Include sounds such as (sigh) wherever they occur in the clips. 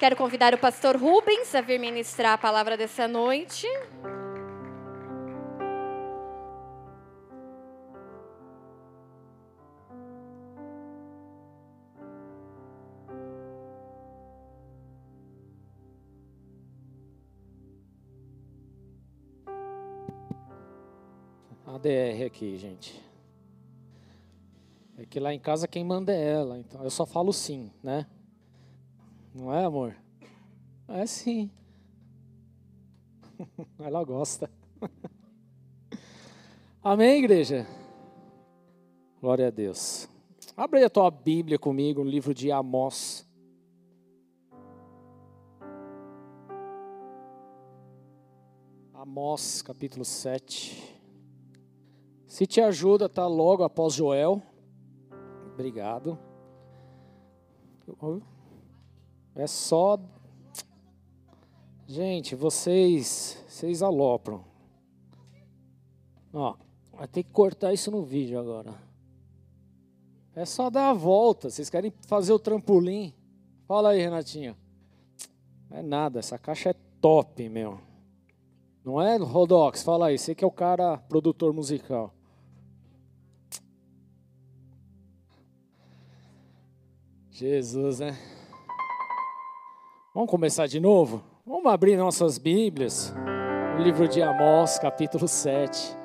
Quero convidar o pastor Rubens a vir ministrar a palavra dessa noite. DR aqui, gente. É que lá em casa quem manda é ela, então eu só falo sim, né? Não é, amor? É sim. (laughs) ela gosta. (laughs) Amém, igreja? Glória a Deus. Abre a tua Bíblia comigo no livro de Amós. Amós, capítulo 7. Se te ajuda, tá logo após Joel. Obrigado. É só. Gente, vocês, vocês alopram. Ó, vai ter que cortar isso no vídeo agora. É só dar a volta. Vocês querem fazer o trampolim? Fala aí, Renatinho. Não é nada, essa caixa é top, meu. Não é, Rodox? Fala aí, você que é o cara produtor musical. Jesus, né? Vamos começar de novo? Vamos abrir nossas Bíblias. O livro de Amós, capítulo 7,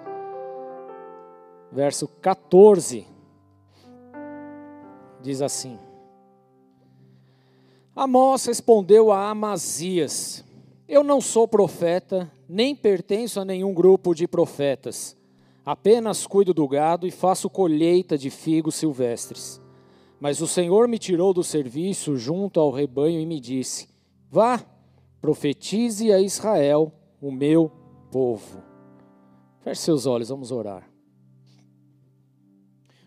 verso 14. Diz assim: Amós respondeu a Amazias: Eu não sou profeta, nem pertenço a nenhum grupo de profetas. Apenas cuido do gado e faço colheita de figos silvestres. Mas o Senhor me tirou do serviço junto ao rebanho e me disse: Vá, profetize a Israel, o meu povo. Feche seus olhos, vamos orar.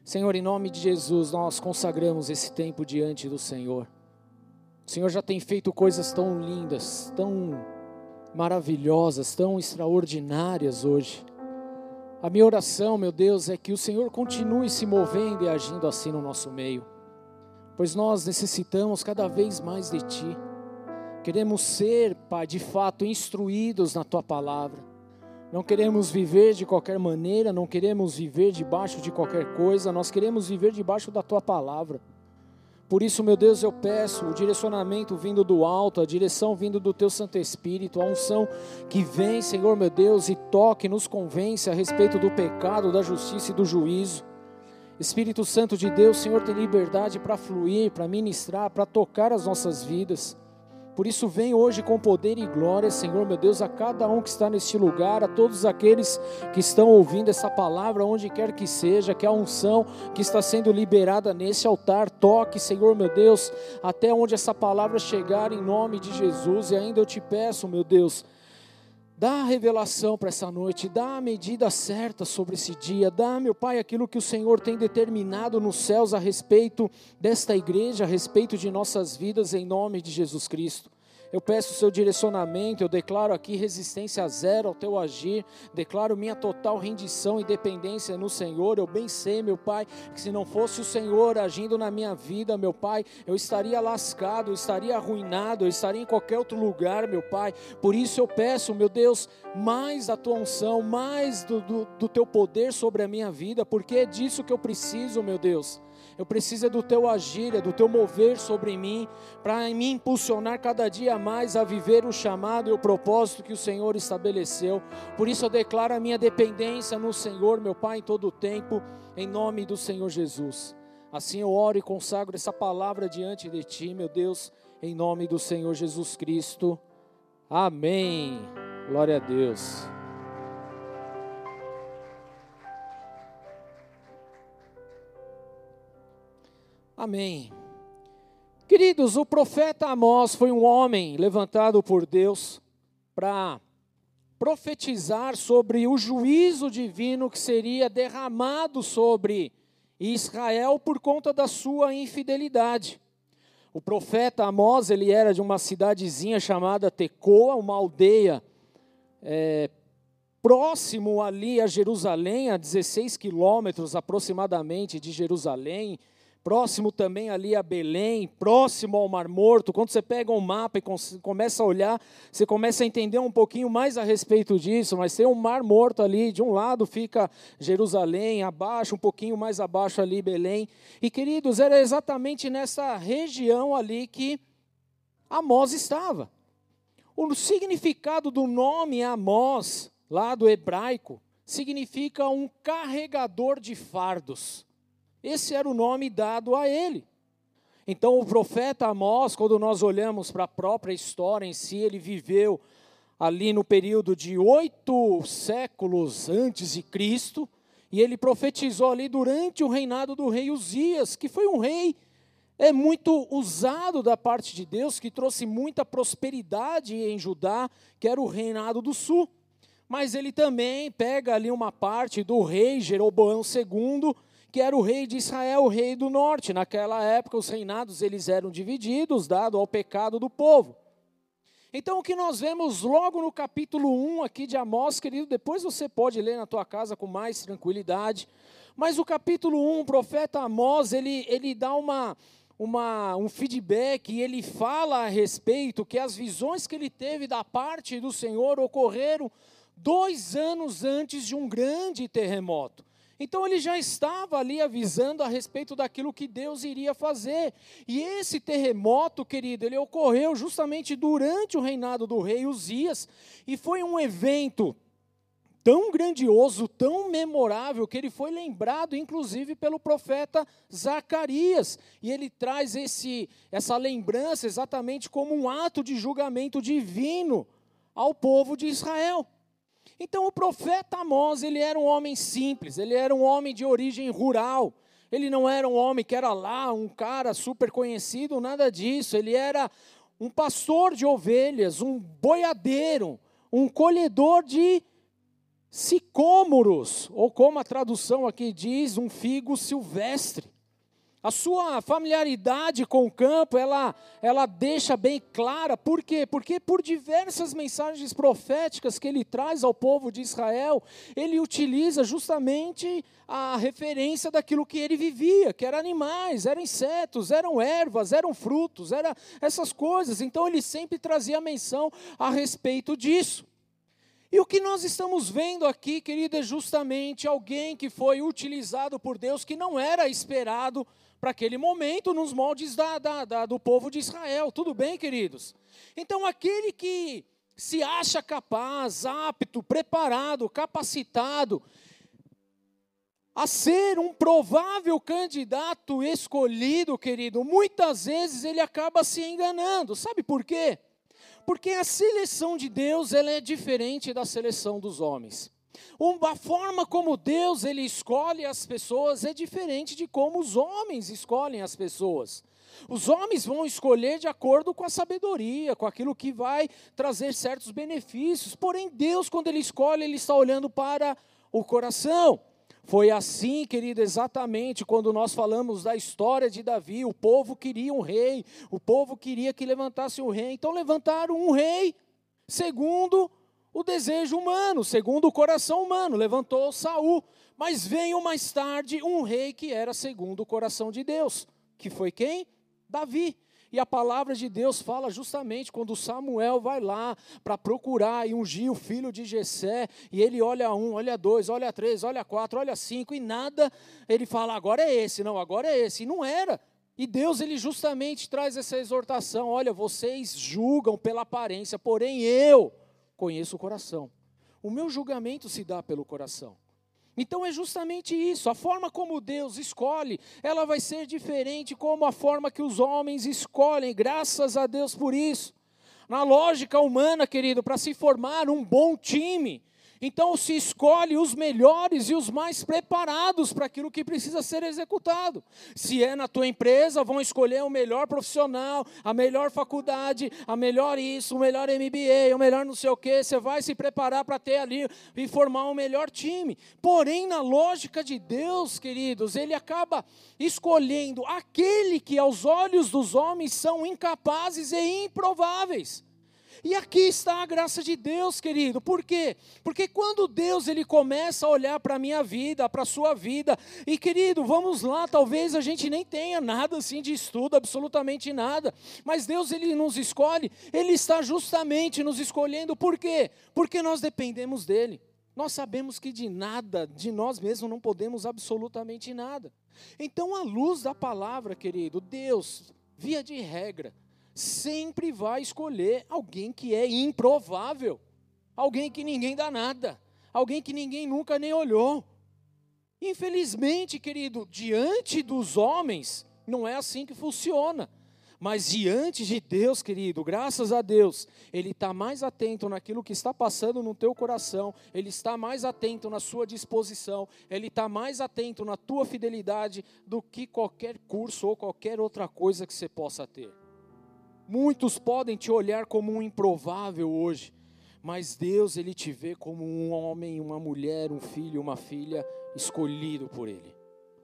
Senhor, em nome de Jesus, nós consagramos esse tempo diante do Senhor. O Senhor já tem feito coisas tão lindas, tão maravilhosas, tão extraordinárias hoje. A minha oração, meu Deus, é que o Senhor continue se movendo e agindo assim no nosso meio pois nós necessitamos cada vez mais de Ti. Queremos ser, Pai, de fato instruídos na Tua palavra. Não queremos viver de qualquer maneira, não queremos viver debaixo de qualquer coisa, nós queremos viver debaixo da Tua palavra. Por isso, meu Deus, eu peço o direcionamento vindo do alto, a direção vindo do Teu Santo Espírito, a unção que vem, Senhor meu Deus, e toque, nos convence a respeito do pecado, da justiça e do juízo. Espírito Santo de Deus, Senhor, tem liberdade para fluir, para ministrar, para tocar as nossas vidas. Por isso, vem hoje com poder e glória, Senhor, meu Deus, a cada um que está neste lugar, a todos aqueles que estão ouvindo essa palavra, onde quer que seja, que a unção que está sendo liberada nesse altar toque, Senhor, meu Deus, até onde essa palavra chegar, em nome de Jesus. E ainda eu te peço, meu Deus, Dá a revelação para essa noite, dá a medida certa sobre esse dia, dá, meu Pai, aquilo que o Senhor tem determinado nos céus a respeito desta igreja, a respeito de nossas vidas, em nome de Jesus Cristo. Eu peço o seu direcionamento, eu declaro aqui resistência zero ao teu agir, declaro minha total rendição e dependência no Senhor. Eu bem sei, meu Pai, que se não fosse o Senhor agindo na minha vida, meu Pai, eu estaria lascado, eu estaria arruinado, eu estaria em qualquer outro lugar, meu Pai. Por isso eu peço, meu Deus, mais da tua unção, mais do, do, do teu poder sobre a minha vida, porque é disso que eu preciso, meu Deus. Eu preciso é do teu agir, é do teu mover sobre mim, para me impulsionar cada dia mais a viver o chamado e o propósito que o Senhor estabeleceu. Por isso eu declaro a minha dependência no Senhor, meu Pai, em todo o tempo, em nome do Senhor Jesus. Assim eu oro e consagro essa palavra diante de ti, meu Deus, em nome do Senhor Jesus Cristo. Amém. Glória a Deus. Amém. Queridos, o profeta Amós foi um homem levantado por Deus para profetizar sobre o juízo divino que seria derramado sobre Israel por conta da sua infidelidade. O profeta Amós, ele era de uma cidadezinha chamada Tecoa, uma aldeia é, próximo ali a Jerusalém, a 16 quilômetros aproximadamente de Jerusalém, próximo também ali a Belém, próximo ao Mar Morto. Quando você pega um mapa e começa a olhar, você começa a entender um pouquinho mais a respeito disso, mas tem um Mar Morto ali, de um lado fica Jerusalém, abaixo, um pouquinho mais abaixo ali Belém. E queridos, era exatamente nessa região ali que Amós estava. O significado do nome Amós, lá do hebraico, significa um carregador de fardos. Esse era o nome dado a ele. Então, o profeta Amós, quando nós olhamos para a própria história em si, ele viveu ali no período de oito séculos antes de Cristo, e ele profetizou ali durante o reinado do rei Uzias, que foi um rei é muito usado da parte de Deus, que trouxe muita prosperidade em Judá, que era o reinado do sul. Mas ele também pega ali uma parte do rei Jeroboão II, que era o rei de Israel, o rei do norte. Naquela época, os reinados eles eram divididos, dado ao pecado do povo. Então, o que nós vemos logo no capítulo 1 aqui de Amós, querido, depois você pode ler na tua casa com mais tranquilidade, mas o capítulo 1, o profeta Amós, ele, ele dá uma, uma, um feedback e ele fala a respeito que as visões que ele teve da parte do Senhor ocorreram dois anos antes de um grande terremoto. Então ele já estava ali avisando a respeito daquilo que Deus iria fazer. E esse terremoto, querido, ele ocorreu justamente durante o reinado do rei Uzias, e foi um evento tão grandioso, tão memorável, que ele foi lembrado inclusive pelo profeta Zacarias. E ele traz esse, essa lembrança exatamente como um ato de julgamento divino ao povo de Israel. Então o profeta Amós, ele era um homem simples, ele era um homem de origem rural. Ele não era um homem que era lá, um cara super conhecido, nada disso. Ele era um pastor de ovelhas, um boiadeiro, um colhedor de sicômoros, ou como a tradução aqui diz, um figo silvestre. A sua familiaridade com o campo, ela, ela deixa bem clara. Por quê? Porque por diversas mensagens proféticas que ele traz ao povo de Israel, ele utiliza justamente a referência daquilo que ele vivia, que eram animais, eram insetos, eram ervas, eram frutos, eram essas coisas. Então ele sempre trazia menção a respeito disso. E o que nós estamos vendo aqui, querido, é justamente alguém que foi utilizado por Deus, que não era esperado para aquele momento nos moldes da, da, da, do povo de Israel. Tudo bem, queridos? Então, aquele que se acha capaz, apto, preparado, capacitado a ser um provável candidato escolhido, querido, muitas vezes ele acaba se enganando. Sabe por quê? Porque a seleção de Deus ela é diferente da seleção dos homens. A forma como Deus ele escolhe as pessoas é diferente de como os homens escolhem as pessoas. Os homens vão escolher de acordo com a sabedoria, com aquilo que vai trazer certos benefícios. Porém, Deus, quando Ele escolhe, Ele está olhando para o coração. Foi assim, querido, exatamente quando nós falamos da história de Davi. O povo queria um rei, o povo queria que levantasse um rei. Então, levantaram um rei, segundo o desejo humano, segundo o coração humano, levantou Saul. Mas veio mais tarde um rei que era segundo o coração de Deus, que foi quem? Davi. E a palavra de Deus fala justamente quando Samuel vai lá para procurar e ungir o filho de Jessé, e ele olha um, olha dois, olha três, olha quatro, olha cinco, e nada, ele fala, agora é esse, não, agora é esse. E não era. E Deus, ele justamente traz essa exortação: olha, vocês julgam pela aparência, porém eu conheço o coração. O meu julgamento se dá pelo coração. Então é justamente isso, a forma como Deus escolhe, ela vai ser diferente como a forma que os homens escolhem, graças a Deus por isso. Na lógica humana, querido, para se formar um bom time, então se escolhe os melhores e os mais preparados para aquilo que precisa ser executado. Se é na tua empresa, vão escolher o melhor profissional, a melhor faculdade, a melhor isso, o melhor MBA, o melhor não sei o que. Você vai se preparar para ter ali e formar o um melhor time. Porém, na lógica de Deus, queridos, ele acaba escolhendo aquele que aos olhos dos homens são incapazes e improváveis. E aqui está a graça de Deus, querido. Por quê? Porque quando Deus ele começa a olhar para a minha vida, para a sua vida, e querido, vamos lá, talvez a gente nem tenha nada assim de estudo, absolutamente nada, mas Deus ele nos escolhe, ele está justamente nos escolhendo. Por quê? Porque nós dependemos dele. Nós sabemos que de nada, de nós mesmos não podemos absolutamente nada. Então, à luz da palavra, querido, Deus, via de regra, sempre vai escolher alguém que é improvável, alguém que ninguém dá nada, alguém que ninguém nunca nem olhou. Infelizmente, querido, diante dos homens, não é assim que funciona. Mas diante de Deus, querido, graças a Deus, Ele está mais atento naquilo que está passando no teu coração, Ele está mais atento na sua disposição, Ele está mais atento na tua fidelidade do que qualquer curso ou qualquer outra coisa que você possa ter. Muitos podem te olhar como um improvável hoje, mas Deus, Ele te vê como um homem, uma mulher, um filho, uma filha escolhido por Ele.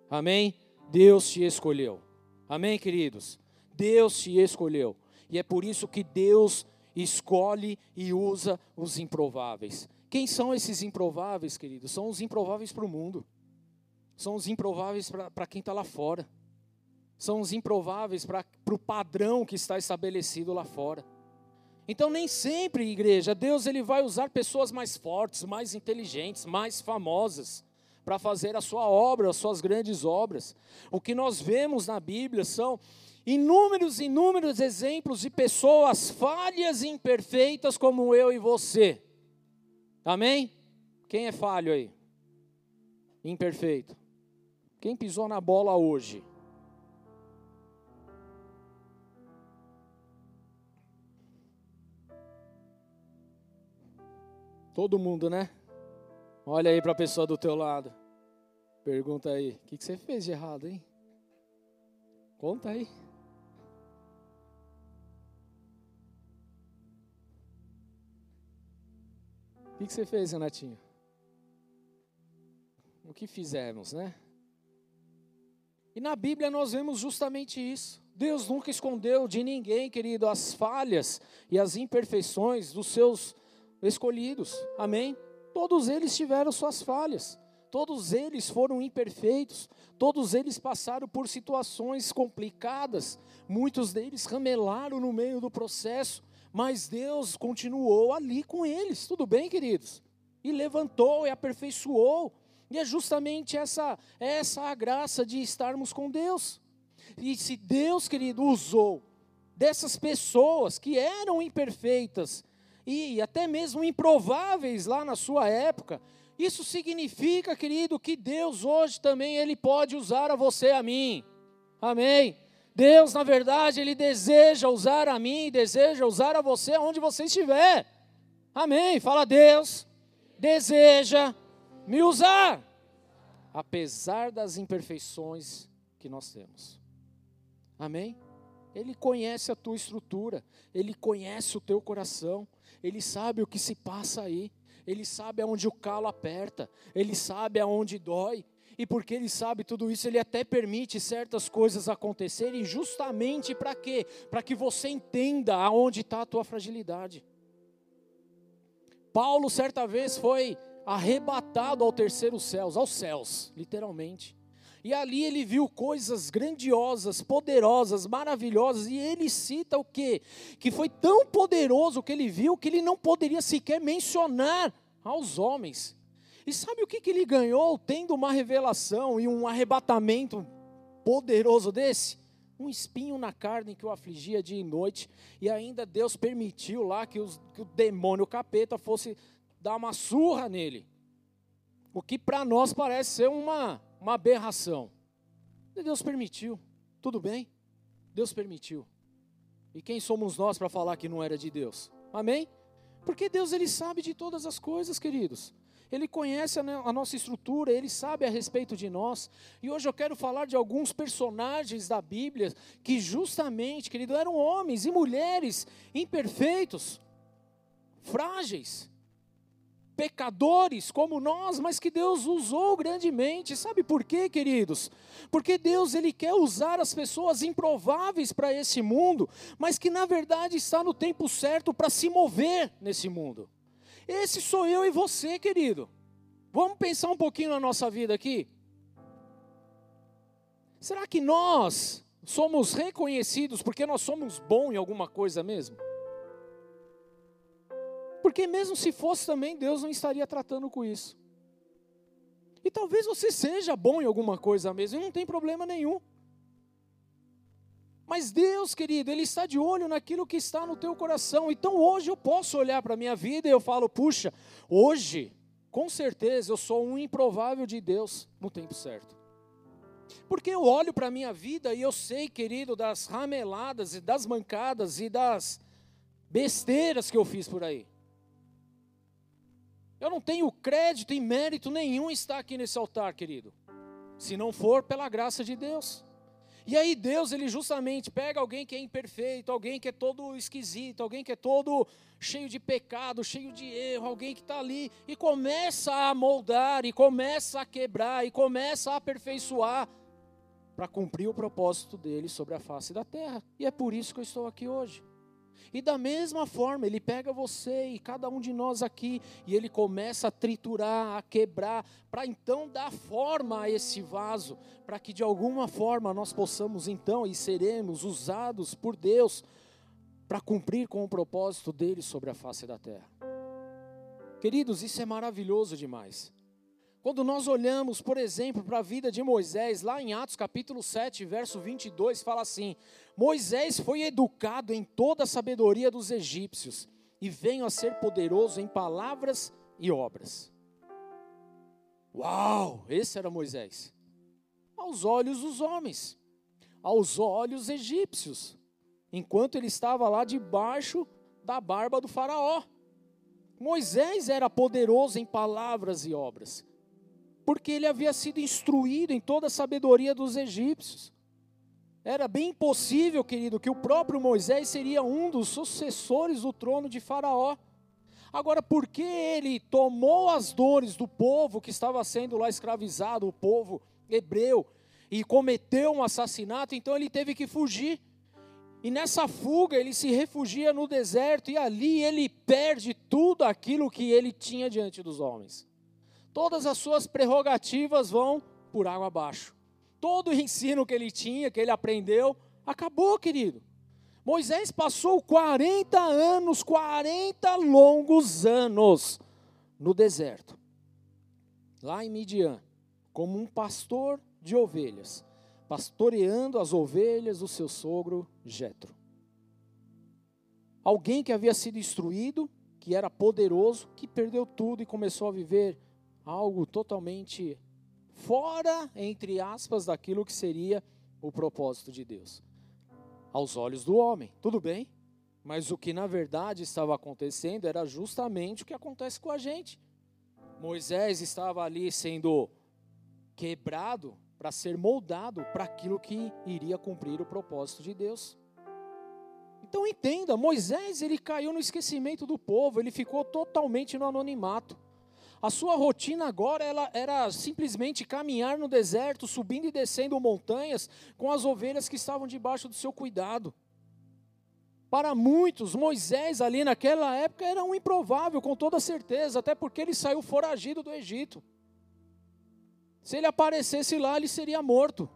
Amém? Deus te escolheu. Amém, queridos? Deus te escolheu. E é por isso que Deus escolhe e usa os improváveis. Quem são esses improváveis, queridos? São os improváveis para o mundo. São os improváveis para quem está lá fora. São os improváveis para o padrão que está estabelecido lá fora. Então nem sempre, igreja, Deus ele vai usar pessoas mais fortes, mais inteligentes, mais famosas para fazer a sua obra, as suas grandes obras. O que nós vemos na Bíblia são inúmeros, inúmeros exemplos de pessoas falhas e imperfeitas como eu e você. Amém? Quem é falho aí? Imperfeito. Quem pisou na bola hoje? Todo mundo, né? Olha aí para a pessoa do teu lado. Pergunta aí, o que, que você fez de errado, hein? Conta aí. O que, que você fez, Renatinho? O que fizemos, né? E na Bíblia nós vemos justamente isso. Deus nunca escondeu de ninguém, querido, as falhas e as imperfeições dos seus escolhidos. Amém? Todos eles tiveram suas falhas. Todos eles foram imperfeitos, todos eles passaram por situações complicadas, muitos deles ramelaram no meio do processo, mas Deus continuou ali com eles, tudo bem, queridos? E levantou e aperfeiçoou. E é justamente essa, essa a graça de estarmos com Deus. E se Deus, querido, usou dessas pessoas que eram imperfeitas e até mesmo improváveis lá na sua época, isso significa, querido, que Deus hoje também ele pode usar a você e a mim. Amém. Deus, na verdade, Ele deseja usar a mim, deseja usar a você onde você estiver. Amém. Fala, Deus, deseja me usar, apesar das imperfeições que nós temos. Amém? Ele conhece a tua estrutura, Ele conhece o teu coração, Ele sabe o que se passa aí, Ele sabe aonde o calo aperta, Ele sabe aonde dói, e porque ele sabe tudo isso, ele até permite certas coisas acontecerem, justamente para quê? Para que você entenda aonde está a tua fragilidade. Paulo, certa vez, foi arrebatado ao terceiro céu, aos céus, literalmente. E ali ele viu coisas grandiosas, poderosas, maravilhosas, e ele cita o quê? Que foi tão poderoso que ele viu que ele não poderia sequer mencionar aos homens. E sabe o que, que ele ganhou tendo uma revelação e um arrebatamento poderoso desse? Um espinho na carne que o afligia dia e noite, e ainda Deus permitiu lá que, os, que o demônio capeta fosse dar uma surra nele. O que para nós parece ser uma, uma aberração. E Deus permitiu, tudo bem? Deus permitiu. E quem somos nós para falar que não era de Deus? Amém? Porque Deus ele sabe de todas as coisas, queridos. Ele conhece a nossa estrutura, ele sabe a respeito de nós. E hoje eu quero falar de alguns personagens da Bíblia que, justamente, querido, eram homens e mulheres imperfeitos, frágeis. Pecadores como nós, mas que Deus usou grandemente. Sabe por quê, queridos? Porque Deus ele quer usar as pessoas improváveis para esse mundo, mas que na verdade está no tempo certo para se mover nesse mundo. Esse sou eu e você, querido. Vamos pensar um pouquinho na nossa vida aqui? Será que nós somos reconhecidos porque nós somos bons em alguma coisa mesmo? Porque mesmo se fosse também, Deus não estaria tratando com isso. E talvez você seja bom em alguma coisa mesmo, e não tem problema nenhum. Mas Deus, querido, Ele está de olho naquilo que está no teu coração. Então hoje eu posso olhar para a minha vida e eu falo, puxa, hoje, com certeza, eu sou um improvável de Deus no tempo certo. Porque eu olho para a minha vida e eu sei, querido, das rameladas e das mancadas e das besteiras que eu fiz por aí. Eu não tenho crédito e mérito nenhum estar aqui nesse altar, querido, se não for pela graça de Deus. E aí Deus, ele justamente pega alguém que é imperfeito, alguém que é todo esquisito, alguém que é todo cheio de pecado, cheio de erro, alguém que está ali e começa a moldar, e começa a quebrar, e começa a aperfeiçoar para cumprir o propósito dele sobre a face da terra. E é por isso que eu estou aqui hoje. E da mesma forma, ele pega você e cada um de nós aqui e ele começa a triturar, a quebrar, para então dar forma a esse vaso, para que de alguma forma nós possamos então e seremos usados por Deus para cumprir com o propósito dele sobre a face da terra. Queridos, isso é maravilhoso demais. Quando nós olhamos, por exemplo, para a vida de Moisés, lá em Atos capítulo 7, verso 22, fala assim: Moisés foi educado em toda a sabedoria dos egípcios e veio a ser poderoso em palavras e obras. Uau, esse era Moisés. Aos olhos dos homens, aos olhos egípcios, enquanto ele estava lá debaixo da barba do Faraó. Moisés era poderoso em palavras e obras porque ele havia sido instruído em toda a sabedoria dos egípcios. Era bem possível, querido, que o próprio Moisés seria um dos sucessores do trono de Faraó. Agora, porque ele tomou as dores do povo que estava sendo lá escravizado, o povo hebreu, e cometeu um assassinato, então ele teve que fugir. E nessa fuga ele se refugia no deserto e ali ele perde tudo aquilo que ele tinha diante dos homens todas as suas prerrogativas vão por água abaixo. Todo o ensino que ele tinha, que ele aprendeu, acabou, querido. Moisés passou 40 anos, 40 longos anos no deserto, lá em Midian, como um pastor de ovelhas, pastoreando as ovelhas do seu sogro Jetro. Alguém que havia sido instruído, que era poderoso, que perdeu tudo e começou a viver algo totalmente fora, entre aspas, daquilo que seria o propósito de Deus. Aos olhos do homem, tudo bem, mas o que na verdade estava acontecendo era justamente o que acontece com a gente. Moisés estava ali sendo quebrado para ser moldado para aquilo que iria cumprir o propósito de Deus. Então entenda, Moisés ele caiu no esquecimento do povo, ele ficou totalmente no anonimato. A sua rotina agora ela era simplesmente caminhar no deserto, subindo e descendo montanhas com as ovelhas que estavam debaixo do seu cuidado. Para muitos, Moisés ali naquela época era um improvável, com toda certeza, até porque ele saiu foragido do Egito. Se ele aparecesse lá, ele seria morto.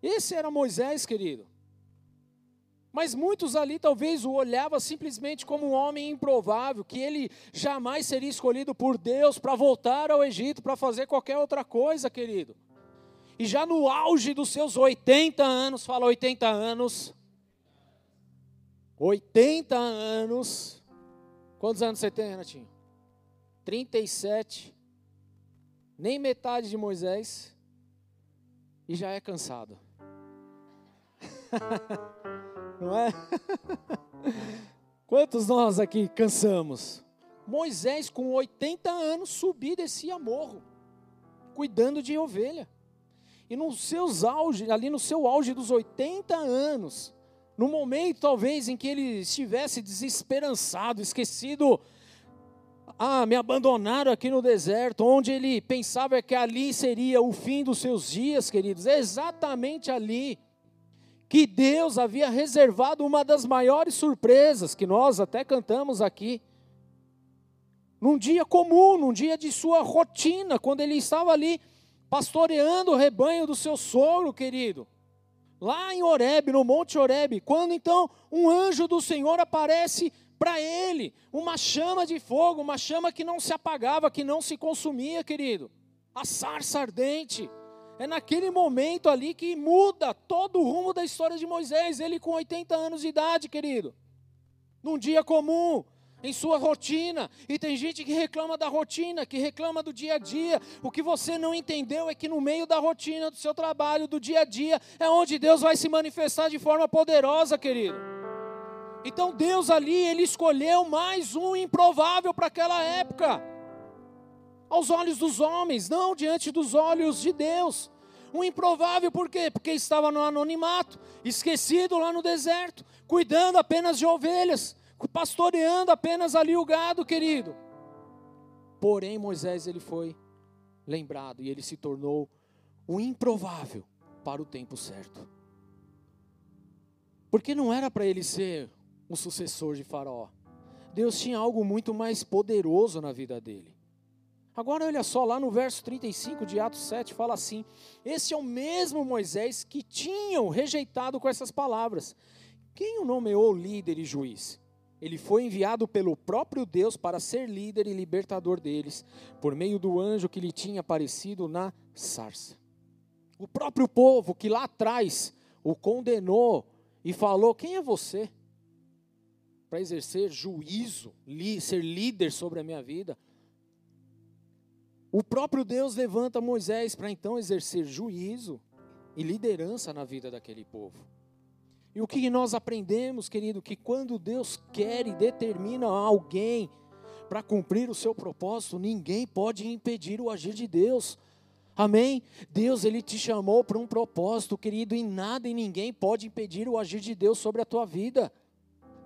Esse era Moisés, querido. Mas muitos ali talvez o olhavam simplesmente como um homem improvável, que ele jamais seria escolhido por Deus para voltar ao Egito, para fazer qualquer outra coisa, querido. E já no auge dos seus 80 anos, fala 80 anos. 80 anos. Quantos anos você tem, Renatinho? 37. Nem metade de Moisés. E já é cansado. (laughs) não é? (laughs) Quantos nós aqui cansamos? Moisés, com 80 anos, subia e descia morro, cuidando de ovelha. E nos seus auge, ali no seu auge dos 80 anos, no momento talvez em que ele estivesse desesperançado, esquecido ah, me abandonaram aqui no deserto, onde ele pensava que ali seria o fim dos seus dias, queridos. É exatamente ali que Deus havia reservado uma das maiores surpresas que nós até cantamos aqui. Num dia comum, num dia de sua rotina, quando ele estava ali pastoreando o rebanho do seu sogro, querido. Lá em Horebe, no Monte Horebe, quando então um anjo do Senhor aparece para ele uma chama de fogo, uma chama que não se apagava, que não se consumia, querido. A sarça ardente. É naquele momento ali que muda todo o rumo da história de Moisés, ele com 80 anos de idade, querido. Num dia comum, em sua rotina. E tem gente que reclama da rotina, que reclama do dia a dia. O que você não entendeu é que no meio da rotina do seu trabalho, do dia a dia, é onde Deus vai se manifestar de forma poderosa, querido. Então Deus ali, ele escolheu mais um improvável para aquela época. Aos olhos dos homens, não diante dos olhos de Deus. Um improvável por quê? Porque estava no anonimato, esquecido lá no deserto, cuidando apenas de ovelhas, pastoreando apenas ali o gado, querido. Porém, Moisés ele foi lembrado e ele se tornou o improvável para o tempo certo. Porque não era para ele ser um sucessor de Faraó. Deus tinha algo muito mais poderoso na vida dele. Agora olha só, lá no verso 35 de Atos 7 fala assim: Esse é o mesmo Moisés que tinham rejeitado com essas palavras. Quem o nomeou líder e juiz? Ele foi enviado pelo próprio Deus para ser líder e libertador deles, por meio do anjo que lhe tinha aparecido na sarça. O próprio povo que lá atrás o condenou e falou: Quem é você? para exercer juízo, ser líder sobre a minha vida. O próprio Deus levanta Moisés para então exercer juízo e liderança na vida daquele povo. E o que nós aprendemos, querido, que quando Deus quer e determina alguém para cumprir o seu propósito, ninguém pode impedir o agir de Deus. Amém? Deus ele te chamou para um propósito, querido, e nada e ninguém pode impedir o agir de Deus sobre a tua vida.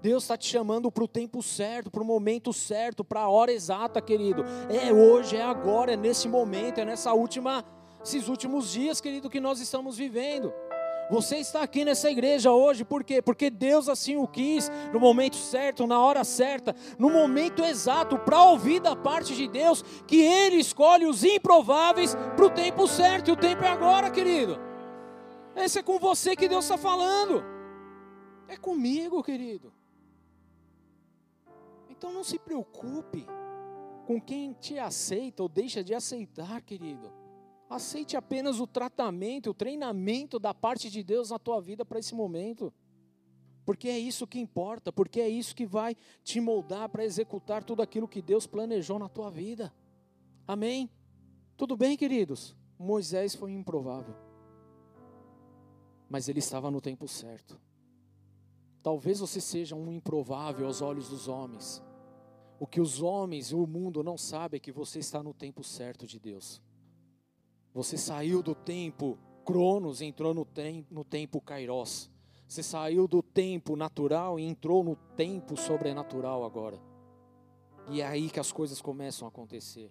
Deus está te chamando para o tempo certo, para o momento certo, para a hora exata, querido. É hoje, é agora, é nesse momento, é nessa última, esses últimos dias, querido, que nós estamos vivendo. Você está aqui nessa igreja hoje, por quê? Porque Deus assim o quis, no momento certo, na hora certa, no momento exato, para ouvir da parte de Deus, que Ele escolhe os improváveis para o tempo certo, e o tempo é agora, querido. Esse é com você que Deus está falando, é comigo, querido. Então não se preocupe com quem te aceita ou deixa de aceitar, querido. Aceite apenas o tratamento, o treinamento da parte de Deus na tua vida para esse momento. Porque é isso que importa, porque é isso que vai te moldar para executar tudo aquilo que Deus planejou na tua vida. Amém? Tudo bem, queridos? Moisés foi improvável. Mas ele estava no tempo certo. Talvez você seja um improvável aos olhos dos homens. O que os homens e o mundo não sabem é que você está no tempo certo de Deus. Você saiu do tempo Cronos, entrou no, tem, no tempo Kairos. Você saiu do tempo natural e entrou no tempo sobrenatural agora. E é aí que as coisas começam a acontecer.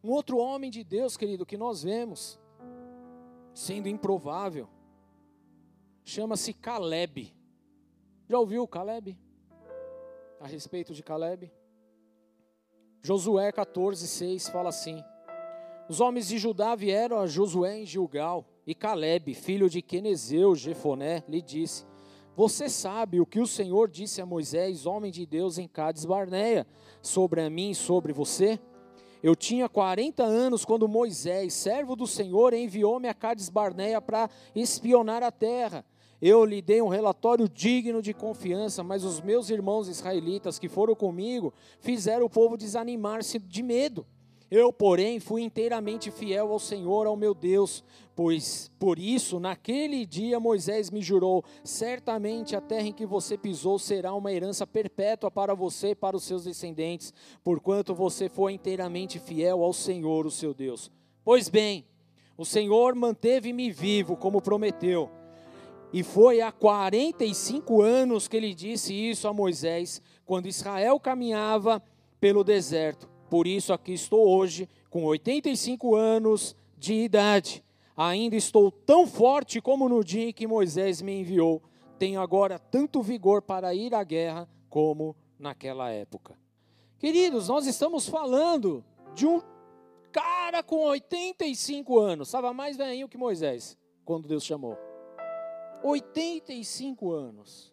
Um outro homem de Deus, querido, que nós vemos sendo improvável, chama-se Caleb. Já ouviu Caleb? A respeito de Caleb? Josué 14, 6 fala assim: Os homens de Judá vieram a Josué em Gilgal, e Caleb, filho de Quenezeu, Jefoné, lhe disse: Você sabe o que o Senhor disse a Moisés, homem de Deus, em Cades Barneia, sobre a mim e sobre você? Eu tinha 40 anos quando Moisés, servo do Senhor, enviou-me a Cades Barneia para espionar a terra. Eu lhe dei um relatório digno de confiança, mas os meus irmãos israelitas que foram comigo fizeram o povo desanimar-se de medo. Eu, porém, fui inteiramente fiel ao Senhor, ao meu Deus, pois por isso, naquele dia Moisés me jurou: certamente a terra em que você pisou será uma herança perpétua para você e para os seus descendentes, porquanto você foi inteiramente fiel ao Senhor, o seu Deus. Pois bem, o Senhor manteve-me vivo, como prometeu e foi há 45 anos que ele disse isso a Moisés, quando Israel caminhava pelo deserto. Por isso aqui estou hoje, com 85 anos de idade. Ainda estou tão forte como no dia em que Moisés me enviou. Tenho agora tanto vigor para ir à guerra como naquela época. Queridos, nós estamos falando de um cara com 85 anos, estava mais velhinho que Moisés, quando Deus chamou. 85 anos.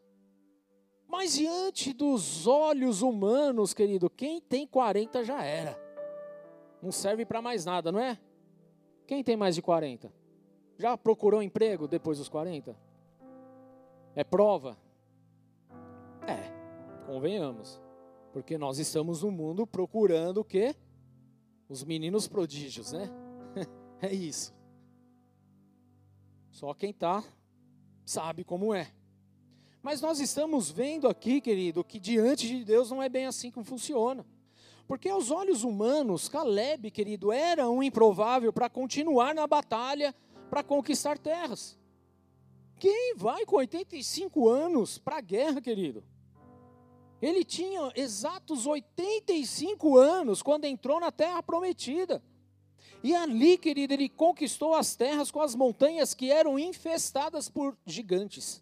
Mas diante dos olhos humanos, querido, quem tem 40 já era. Não serve para mais nada, não é? Quem tem mais de 40? Já procurou emprego depois dos 40? É prova? É, convenhamos. Porque nós estamos no mundo procurando o quê? Os meninos prodígios, né? (laughs) é isso. Só quem está sabe como é. Mas nós estamos vendo aqui, querido, que diante de Deus não é bem assim que funciona. Porque aos olhos humanos, Caleb, querido, era um improvável para continuar na batalha para conquistar terras. Quem vai com 85 anos para a guerra, querido? Ele tinha exatos 85 anos quando entrou na terra prometida. E ali, querido, ele conquistou as terras com as montanhas que eram infestadas por gigantes.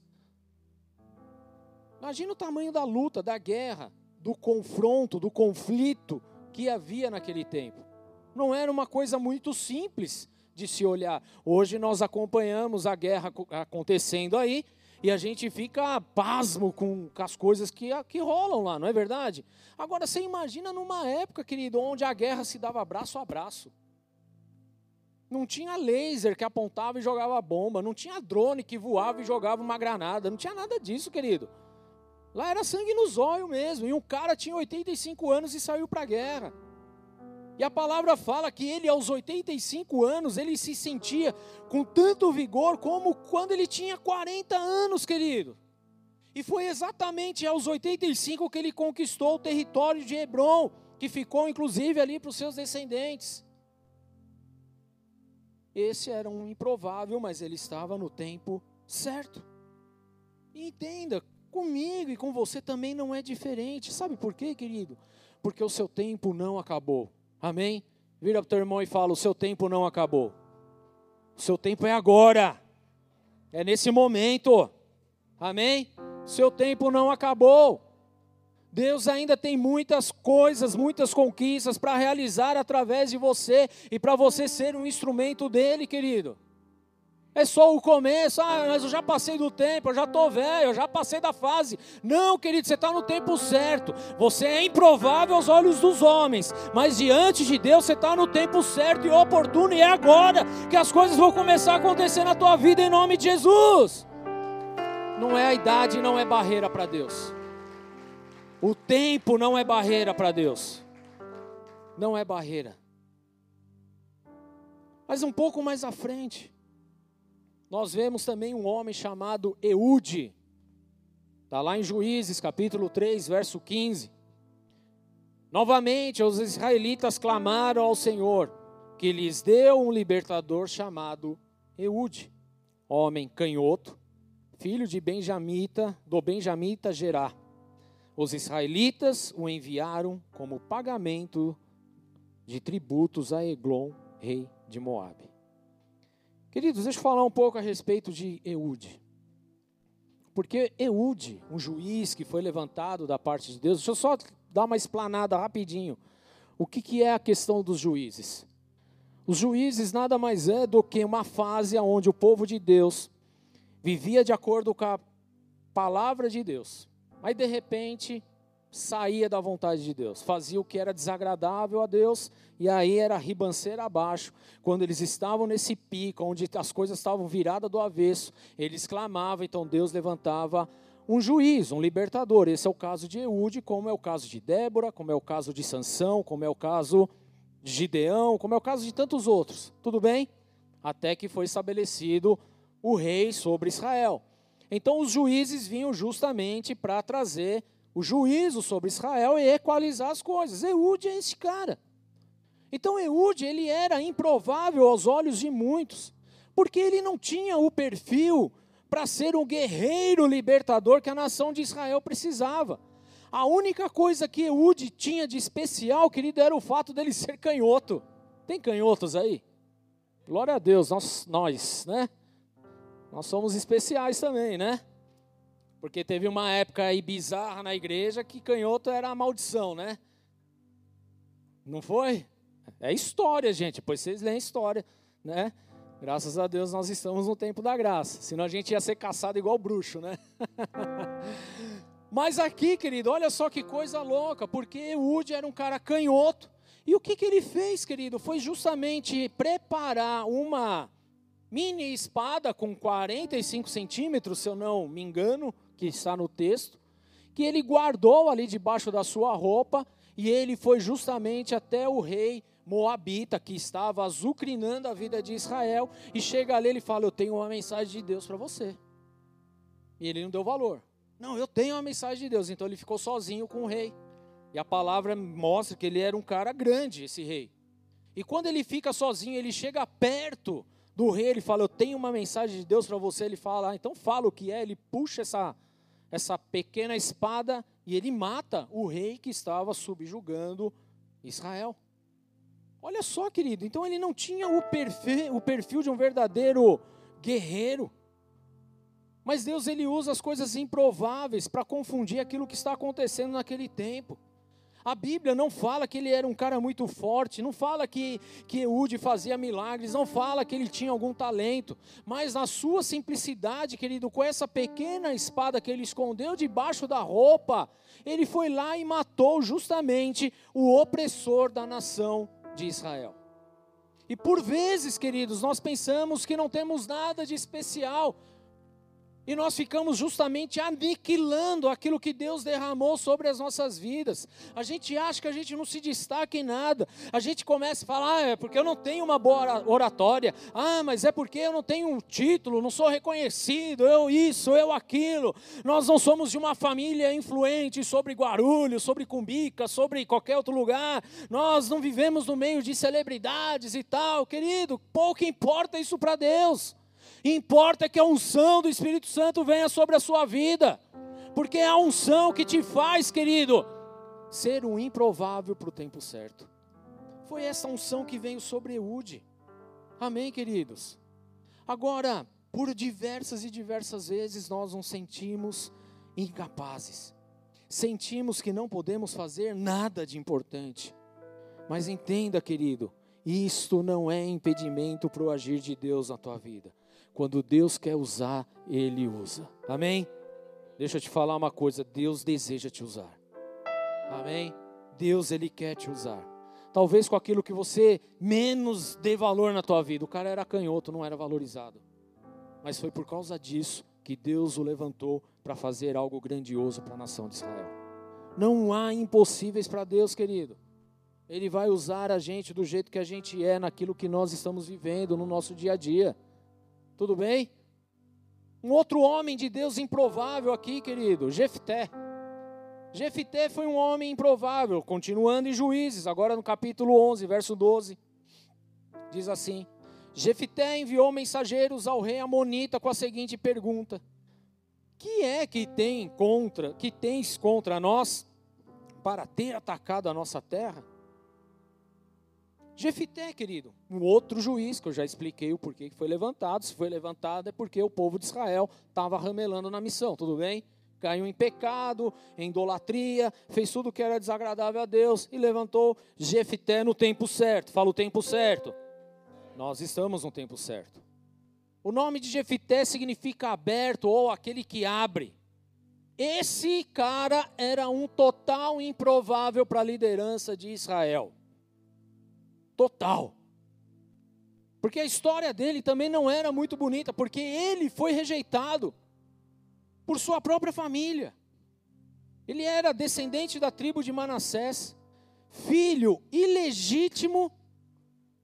Imagina o tamanho da luta, da guerra, do confronto, do conflito que havia naquele tempo. Não era uma coisa muito simples de se olhar. Hoje nós acompanhamos a guerra acontecendo aí e a gente fica pasmo com, as coisas que, que rolam lá, não é verdade? Agora você imagina numa época, querido, onde a guerra se dava braço a braço. Não tinha laser que apontava e jogava bomba, não tinha drone que voava e jogava uma granada, não tinha nada disso, querido. Lá era sangue nos olhos mesmo. E um cara tinha 85 anos e saiu para a guerra. E a palavra fala que ele, aos 85 anos, ele se sentia com tanto vigor como quando ele tinha 40 anos, querido. E foi exatamente aos 85 que ele conquistou o território de Hebron, que ficou inclusive ali para os seus descendentes. Esse era um improvável, mas ele estava no tempo certo. Entenda, Comigo e com você também não é diferente. Sabe por quê, querido? Porque o seu tempo não acabou. Amém? Vira para o teu irmão e fala: o seu tempo não acabou. O seu tempo é agora. É nesse momento. Amém? Seu tempo não acabou. Deus ainda tem muitas coisas, muitas conquistas para realizar através de você e para você ser um instrumento dele, querido é só o começo, ah, mas eu já passei do tempo, eu já estou velho, eu já passei da fase. Não, querido, você está no tempo certo. Você é improvável aos olhos dos homens, mas diante de Deus você está no tempo certo e oportuno, e é agora que as coisas vão começar a acontecer na tua vida em nome de Jesus. Não é a idade, não é barreira para Deus. O tempo não é barreira para Deus. Não é barreira. Mas um pouco mais à frente, nós vemos também um homem chamado Eude. Está lá em Juízes, capítulo 3, verso 15. Novamente, os israelitas clamaram ao Senhor, que lhes deu um libertador chamado Eude, homem canhoto, filho de Benjamita, do Benjamita Gerá. Os israelitas o enviaram como pagamento de tributos a Eglon, rei de Moabe. Queridos, deixa eu falar um pouco a respeito de Eude. Porque Eude, um juiz que foi levantado da parte de Deus, deixa eu só dar uma explanada rapidinho. O que, que é a questão dos juízes? Os juízes nada mais é do que uma fase onde o povo de Deus vivia de acordo com a palavra de Deus. Mas de repente saía da vontade de Deus, fazia o que era desagradável a Deus, e aí era ribanceira abaixo. Quando eles estavam nesse pico, onde as coisas estavam viradas do avesso, eles clamavam, então Deus levantava um juiz, um libertador. Esse é o caso de Eude, como é o caso de Débora, como é o caso de Sansão, como é o caso de Gideão, como é o caso de tantos outros. Tudo bem? Até que foi estabelecido o rei sobre Israel. Então os juízes vinham justamente para trazer o juízo sobre Israel e equalizar as coisas. Eude é esse cara. Então Eude, ele era improvável aos olhos de muitos, porque ele não tinha o perfil para ser um guerreiro libertador que a nação de Israel precisava. A única coisa que Eude tinha de especial, querido, era o fato dele ser canhoto. Tem canhotos aí? Glória a Deus, nós, nós, né? Nós somos especiais também, né? Porque teve uma época aí bizarra na igreja que canhoto era a maldição, né? Não foi? É história, gente. Pois vocês leem história, né? Graças a Deus nós estamos no tempo da graça. Senão a gente ia ser caçado igual bruxo, né? (laughs) Mas aqui, querido, olha só que coisa louca, porque Eude era um cara canhoto. E o que, que ele fez, querido? Foi justamente preparar uma mini espada com 45 centímetros, se eu não me engano, que está no texto, que ele guardou ali debaixo da sua roupa, e ele foi justamente até o rei Moabita, que estava azucrinando a vida de Israel, e chega ali e fala: Eu tenho uma mensagem de Deus para você. E ele não deu valor. Não, eu tenho uma mensagem de Deus. Então ele ficou sozinho com o rei. E a palavra mostra que ele era um cara grande, esse rei. E quando ele fica sozinho, ele chega perto do rei, ele fala: Eu tenho uma mensagem de Deus para você. Ele fala: ah, Então fala o que é. Ele puxa essa, essa pequena espada e ele mata o rei que estava subjugando Israel. Olha só, querido. Então ele não tinha o perfil, o perfil de um verdadeiro guerreiro. Mas Deus ele usa as coisas improváveis para confundir aquilo que está acontecendo naquele tempo. A Bíblia não fala que ele era um cara muito forte, não fala que, que Eude fazia milagres, não fala que ele tinha algum talento, mas na sua simplicidade, querido, com essa pequena espada que ele escondeu debaixo da roupa, ele foi lá e matou justamente o opressor da nação de Israel. E por vezes, queridos, nós pensamos que não temos nada de especial, e nós ficamos justamente aniquilando aquilo que Deus derramou sobre as nossas vidas. A gente acha que a gente não se destaca em nada. A gente começa a falar, ah, é porque eu não tenho uma boa oratória. Ah, mas é porque eu não tenho um título, não sou reconhecido, eu isso, eu aquilo. Nós não somos de uma família influente sobre Guarulhos, sobre Cumbica, sobre qualquer outro lugar. Nós não vivemos no meio de celebridades e tal. Querido, pouco importa isso para Deus. Importa que a unção do Espírito Santo venha sobre a sua vida, porque é a unção que te faz, querido, ser um improvável para o tempo certo. Foi essa unção que veio sobre Eude. Amém, queridos? Agora, por diversas e diversas vezes nós nos sentimos incapazes. Sentimos que não podemos fazer nada de importante. Mas entenda, querido, isto não é impedimento para o agir de Deus na tua vida. Quando Deus quer usar, Ele usa. Amém? Deixa eu te falar uma coisa: Deus deseja te usar. Amém? Deus, Ele quer te usar. Talvez com aquilo que você menos dê valor na tua vida. O cara era canhoto, não era valorizado. Mas foi por causa disso que Deus o levantou para fazer algo grandioso para a nação de Israel. Não há impossíveis para Deus, querido. Ele vai usar a gente do jeito que a gente é, naquilo que nós estamos vivendo no nosso dia a dia. Tudo bem? Um outro homem de Deus improvável aqui, querido, Jefté. Jefté foi um homem improvável, continuando em Juízes, agora no capítulo 11, verso 12. Diz assim: Jefté enviou mensageiros ao rei Amonita com a seguinte pergunta: Que é que tem contra, que tens contra nós para ter atacado a nossa terra? Jefité, querido, um outro juiz, que eu já expliquei o porquê que foi levantado. Se foi levantado é porque o povo de Israel estava ramelando na missão, tudo bem? Caiu em pecado, em idolatria, fez tudo que era desagradável a Deus e levantou Jefité no tempo certo. Fala o tempo certo. Nós estamos no tempo certo. O nome de Jefité significa aberto ou aquele que abre. Esse cara era um total improvável para a liderança de Israel total. Porque a história dele também não era muito bonita, porque ele foi rejeitado por sua própria família. Ele era descendente da tribo de Manassés, filho ilegítimo.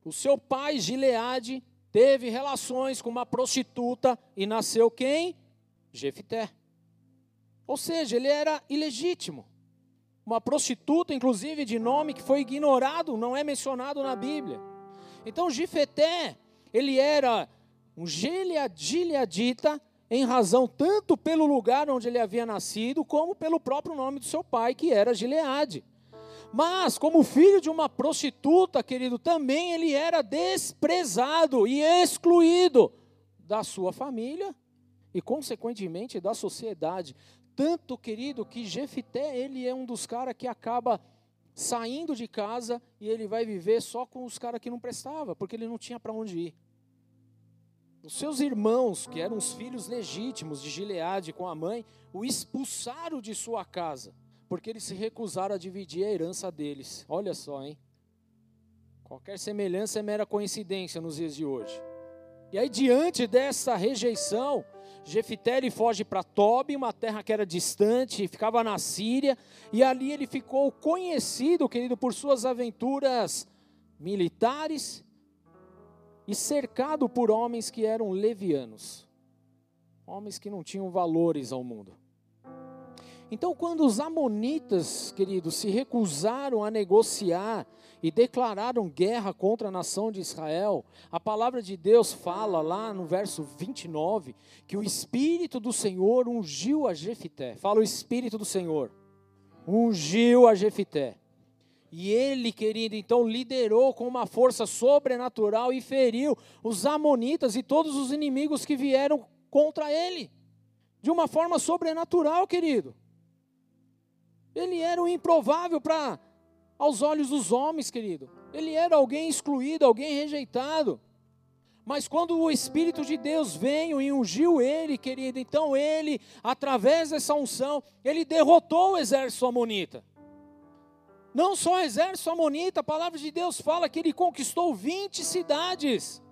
O seu pai, Gileade, teve relações com uma prostituta e nasceu quem? Jefité. Ou seja, ele era ilegítimo uma prostituta, inclusive de nome que foi ignorado, não é mencionado na Bíblia. Então Gifeté, ele era um gileadita em razão tanto pelo lugar onde ele havia nascido, como pelo próprio nome do seu pai, que era Gileade. Mas, como filho de uma prostituta, querido, também ele era desprezado e excluído da sua família e, consequentemente, da sociedade. Tanto, querido, que Jefité, ele é um dos caras que acaba saindo de casa e ele vai viver só com os caras que não prestava, porque ele não tinha para onde ir. Os seus irmãos, que eram os filhos legítimos de Gileade com a mãe, o expulsaram de sua casa, porque eles se recusaram a dividir a herança deles. Olha só, hein? Qualquer semelhança é mera coincidência nos dias de hoje. E aí, diante dessa rejeição, Jefité foge para Tobi, uma terra que era distante, ficava na Síria, e ali ele ficou conhecido, querido, por suas aventuras militares e cercado por homens que eram levianos, homens que não tinham valores ao mundo. Então, quando os amonitas, queridos, se recusaram a negociar e declararam guerra contra a nação de Israel, a palavra de Deus fala lá no verso 29 que o Espírito do Senhor ungiu a Jefité. Fala o Espírito do Senhor. Ungiu a Jefité. E ele, querido, então liderou com uma força sobrenatural e feriu os amonitas e todos os inimigos que vieram contra ele. De uma forma sobrenatural, querido. Ele era um improvável para aos olhos dos homens, querido. Ele era alguém excluído, alguém rejeitado. Mas quando o Espírito de Deus veio e ungiu ele, querido, então ele, através dessa unção, ele derrotou o exército amonita. Não só o exército amonita, a palavra de Deus fala que ele conquistou 20 cidades.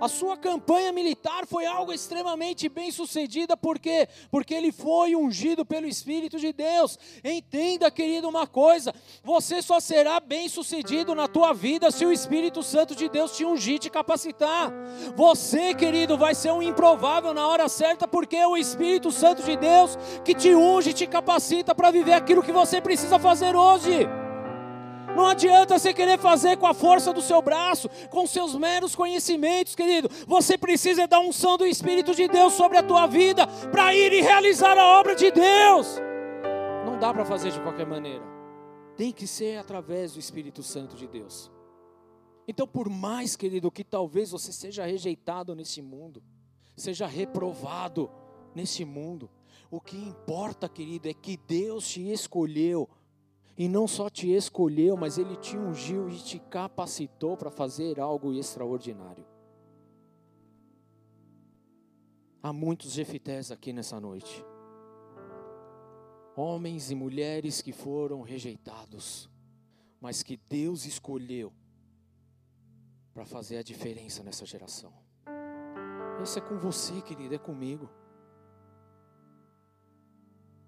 A sua campanha militar foi algo extremamente bem sucedida, por quê? Porque ele foi ungido pelo Espírito de Deus. Entenda, querido, uma coisa: você só será bem sucedido na tua vida se o Espírito Santo de Deus te ungir, te capacitar. Você, querido, vai ser um improvável na hora certa, porque é o Espírito Santo de Deus que te unge, te capacita para viver aquilo que você precisa fazer hoje. Não adianta você querer fazer com a força do seu braço, com seus meros conhecimentos, querido. Você precisa da unção do Espírito de Deus sobre a tua vida para ir e realizar a obra de Deus. Não dá para fazer de qualquer maneira. Tem que ser através do Espírito Santo de Deus. Então, por mais, querido, que talvez você seja rejeitado nesse mundo, seja reprovado nesse mundo, o que importa, querido, é que Deus te escolheu e não só te escolheu, mas ele te ungiu e te capacitou para fazer algo extraordinário. Há muitos Jefités aqui nessa noite. Homens e mulheres que foram rejeitados, mas que Deus escolheu para fazer a diferença nessa geração. Isso é com você, querido, é comigo.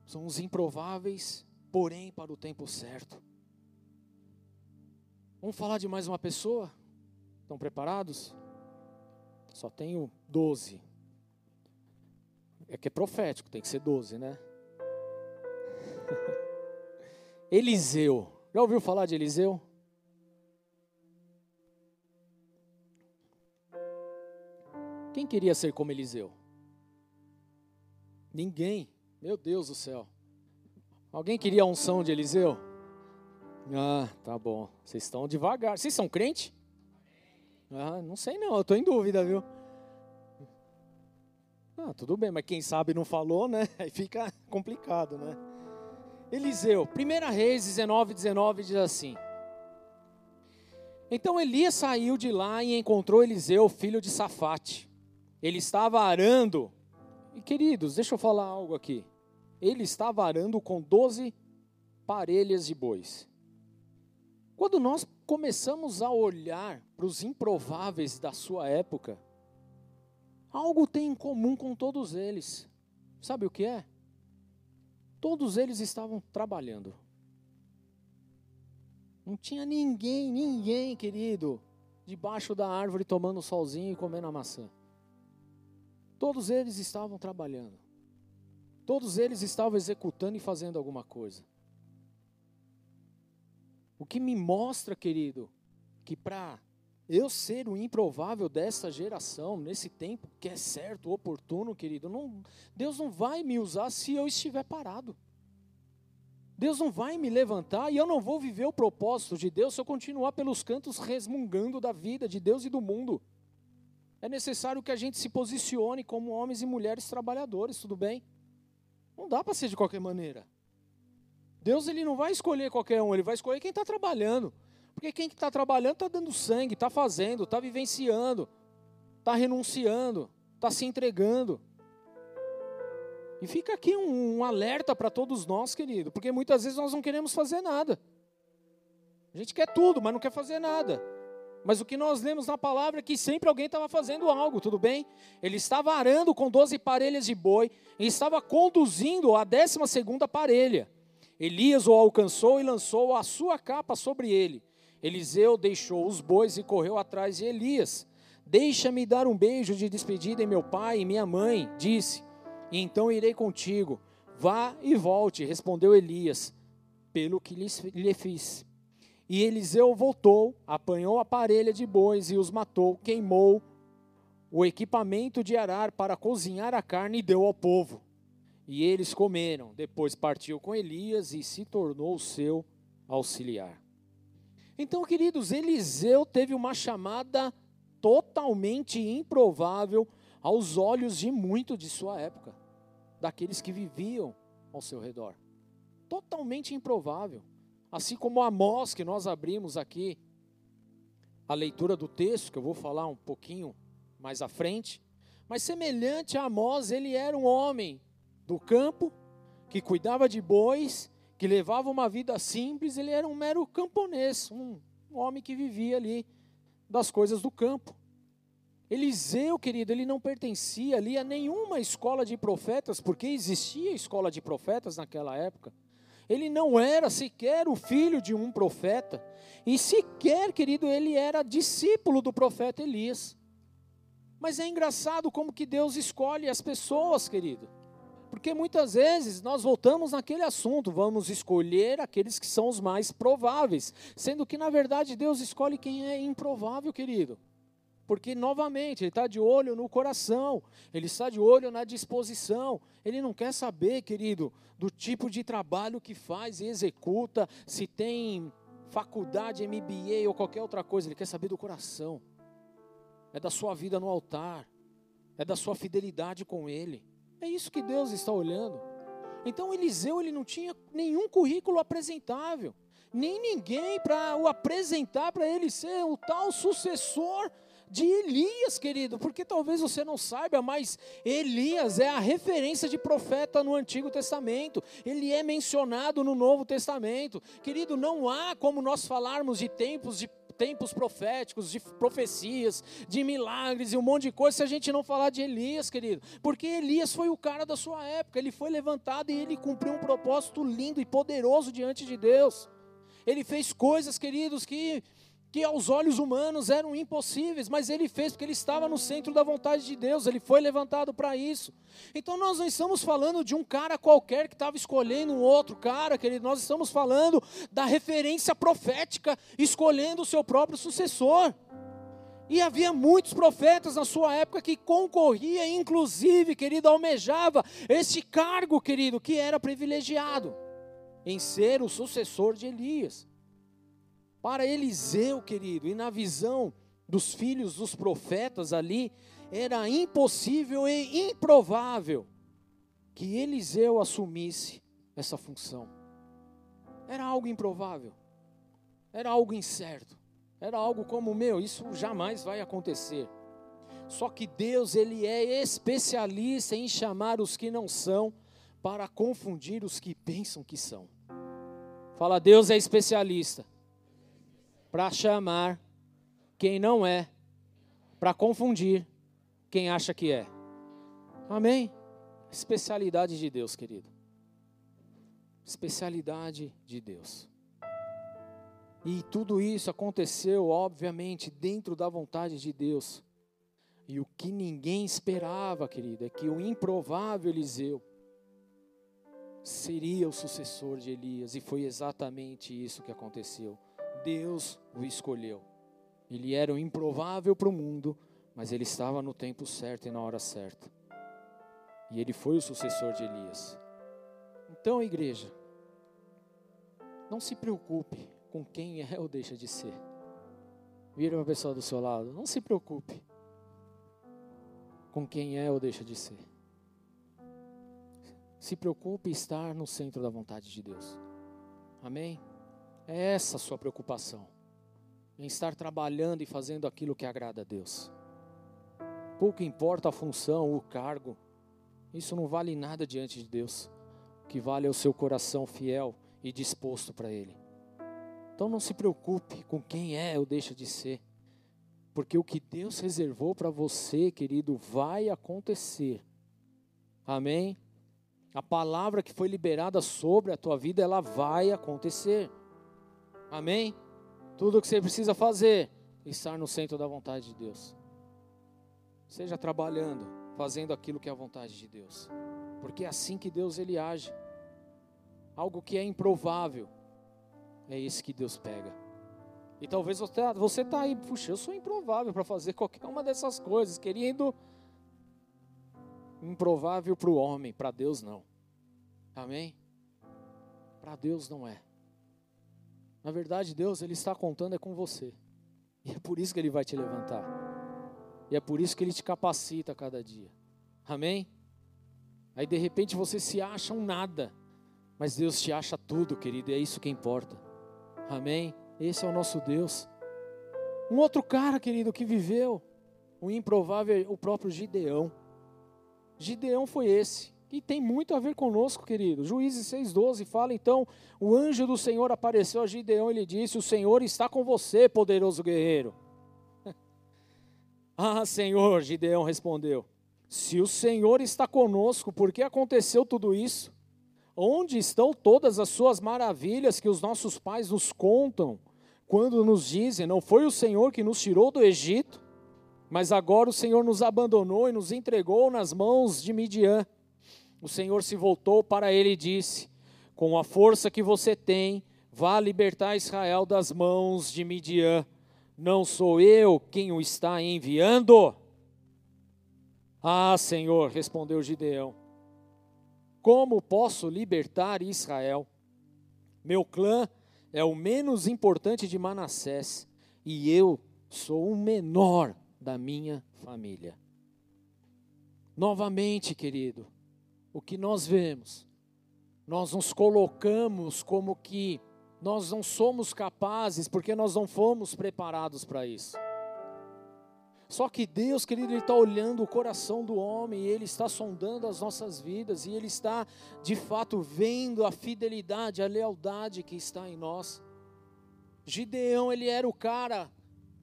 São os improváveis porém para o tempo certo. Vamos falar de mais uma pessoa? Estão preparados? Só tenho doze. É que é profético, tem que ser doze, né? (laughs) Eliseu. Já ouviu falar de Eliseu? Quem queria ser como Eliseu? Ninguém. Meu Deus do céu. Alguém queria a unção de Eliseu? Ah, tá bom. Vocês estão devagar. Vocês são crente? Ah, não sei não, eu estou em dúvida, viu? Ah, tudo bem, mas quem sabe não falou, né? (laughs) Aí fica complicado, né? Eliseu, 1 Reis 19, 19 diz assim: Então Elias saiu de lá e encontrou Eliseu, filho de Safate. Ele estava arando. E queridos, deixa eu falar algo aqui ele estava arando com doze parelhas de bois. Quando nós começamos a olhar para os improváveis da sua época, algo tem em comum com todos eles. Sabe o que é? Todos eles estavam trabalhando. Não tinha ninguém, ninguém, querido, debaixo da árvore tomando solzinho e comendo a maçã. Todos eles estavam trabalhando. Todos eles estavam executando e fazendo alguma coisa. O que me mostra, querido, que para eu ser o improvável dessa geração, nesse tempo que é certo, oportuno, querido, não, Deus não vai me usar se eu estiver parado. Deus não vai me levantar e eu não vou viver o propósito de Deus se eu continuar pelos cantos resmungando da vida de Deus e do mundo. É necessário que a gente se posicione como homens e mulheres trabalhadores, tudo bem? Não dá para ser de qualquer maneira. Deus ele não vai escolher qualquer um, ele vai escolher quem está trabalhando. Porque quem está trabalhando está dando sangue, está fazendo, está vivenciando, está renunciando, está se entregando. E fica aqui um, um alerta para todos nós, querido, porque muitas vezes nós não queremos fazer nada. A gente quer tudo, mas não quer fazer nada. Mas o que nós lemos na palavra é que sempre alguém estava fazendo algo, tudo bem? Ele estava arando com 12 parelhas de boi e estava conduzindo a décima segunda parelha. Elias o alcançou e lançou a sua capa sobre ele. Eliseu deixou os bois e correu atrás de Elias. Deixa-me dar um beijo de despedida em meu pai e minha mãe, disse. E então irei contigo. Vá e volte, respondeu Elias, pelo que lhe fiz. E Eliseu voltou, apanhou a parelha de bois e os matou, queimou o equipamento de arar para cozinhar a carne e deu ao povo. E eles comeram. Depois partiu com Elias e se tornou seu auxiliar. Então, queridos, Eliseu teve uma chamada totalmente improvável aos olhos de muito de sua época, daqueles que viviam ao seu redor. Totalmente improvável. Assim como Amós, que nós abrimos aqui, a leitura do texto, que eu vou falar um pouquinho mais à frente. Mas semelhante a Amós, ele era um homem do campo, que cuidava de bois que levava uma vida simples, ele era um mero camponês, um, homem que vivia ali das coisas do campo. Eliseu, querido, ele não pertencia ali a nenhuma escola de profetas, porque existia escola de profetas naquela época. Ele não era sequer o filho de um profeta, e sequer, querido, ele era discípulo do profeta Elias. Mas é engraçado como que Deus escolhe as pessoas, querido. Porque muitas vezes nós voltamos naquele assunto, vamos escolher aqueles que são os mais prováveis, sendo que na verdade Deus escolhe quem é improvável, querido. Porque, novamente, Ele está de olho no coração, Ele está de olho na disposição. Ele não quer saber, querido, do tipo de trabalho que faz e executa, se tem faculdade, MBA ou qualquer outra coisa. Ele quer saber do coração, é da sua vida no altar, é da sua fidelidade com Ele. É isso que Deus está olhando. Então Eliseu ele não tinha nenhum currículo apresentável, nem ninguém para o apresentar para ele ser o tal sucessor de Elias, querido, porque talvez você não saiba, mas Elias é a referência de profeta no Antigo Testamento, ele é mencionado no Novo Testamento. Querido, não há como nós falarmos de tempos de tempos proféticos, de profecias, de milagres e um monte de coisa, se a gente não falar de Elias, querido. Porque Elias foi o cara da sua época, ele foi levantado e ele cumpriu um propósito lindo e poderoso diante de Deus. Ele fez coisas, queridos, que que aos olhos humanos eram impossíveis, mas ele fez porque ele estava no centro da vontade de Deus, ele foi levantado para isso. Então nós não estamos falando de um cara qualquer que estava escolhendo um outro cara, querido, nós estamos falando da referência profética escolhendo o seu próprio sucessor. E havia muitos profetas na sua época que concorria, inclusive, querido, almejava este cargo, querido, que era privilegiado em ser o sucessor de Elias. Para Eliseu, querido, e na visão dos filhos dos profetas ali, era impossível e improvável que Eliseu assumisse essa função. Era algo improvável, era algo incerto, era algo como: meu, isso jamais vai acontecer. Só que Deus, Ele é especialista em chamar os que não são para confundir os que pensam que são. Fala, Deus é especialista para chamar quem não é, para confundir quem acha que é. Amém? Especialidade de Deus, querido. Especialidade de Deus. E tudo isso aconteceu, obviamente, dentro da vontade de Deus. E o que ninguém esperava, querido, é que o improvável Eliseu seria o sucessor de Elias, e foi exatamente isso que aconteceu. Deus o escolheu. Ele era o improvável para o mundo, mas ele estava no tempo certo e na hora certa. E ele foi o sucessor de Elias. Então, igreja, não se preocupe com quem é ou deixa de ser. Vira para a pessoa do seu lado, não se preocupe com quem é ou deixa de ser. Se preocupe em estar no centro da vontade de Deus. Amém? É essa a sua preocupação. Em estar trabalhando e fazendo aquilo que agrada a Deus. Pouco importa a função, o cargo. Isso não vale nada diante de Deus. O que vale é o seu coração fiel e disposto para Ele. Então não se preocupe com quem é ou deixa de ser. Porque o que Deus reservou para você, querido, vai acontecer. Amém? A palavra que foi liberada sobre a tua vida, ela vai acontecer. Amém? Tudo o que você precisa fazer estar no centro da vontade de Deus. Seja trabalhando, fazendo aquilo que é a vontade de Deus. Porque é assim que Deus ele age. Algo que é improvável, é esse que Deus pega. E talvez você está aí, puxa, eu sou improvável para fazer (laughs) qualquer uma dessas coisas, querendo improvável para o homem, para Deus não. Amém? Para Deus não é. Na verdade, Deus ele está contando é com você. E é por isso que ele vai te levantar. E é por isso que ele te capacita a cada dia. Amém? Aí de repente você se acha um nada, mas Deus te acha tudo, querido, e é isso que importa. Amém? Esse é o nosso Deus. Um outro cara, querido, que viveu o improvável, o próprio Gideão. Gideão foi esse. E tem muito a ver conosco, querido. Juízes 6,12 fala então: o anjo do Senhor apareceu a Gideão e lhe disse: O Senhor está com você, poderoso guerreiro. (laughs) ah, Senhor, Gideão respondeu: Se o Senhor está conosco, por que aconteceu tudo isso? Onde estão todas as suas maravilhas que os nossos pais nos contam, quando nos dizem: Não foi o Senhor que nos tirou do Egito? Mas agora o Senhor nos abandonou e nos entregou nas mãos de Midian. O Senhor se voltou para ele e disse: Com a força que você tem, vá libertar Israel das mãos de Midian. Não sou eu quem o está enviando? Ah, Senhor, respondeu Gideão. Como posso libertar Israel? Meu clã é o menos importante de Manassés e eu sou o menor da minha família. Novamente, querido, o que nós vemos, nós nos colocamos como que nós não somos capazes porque nós não fomos preparados para isso. Só que Deus, querido, Ele está olhando o coração do homem, e Ele está sondando as nossas vidas, e Ele está, de fato, vendo a fidelidade, a lealdade que está em nós. Gideão, ele era o cara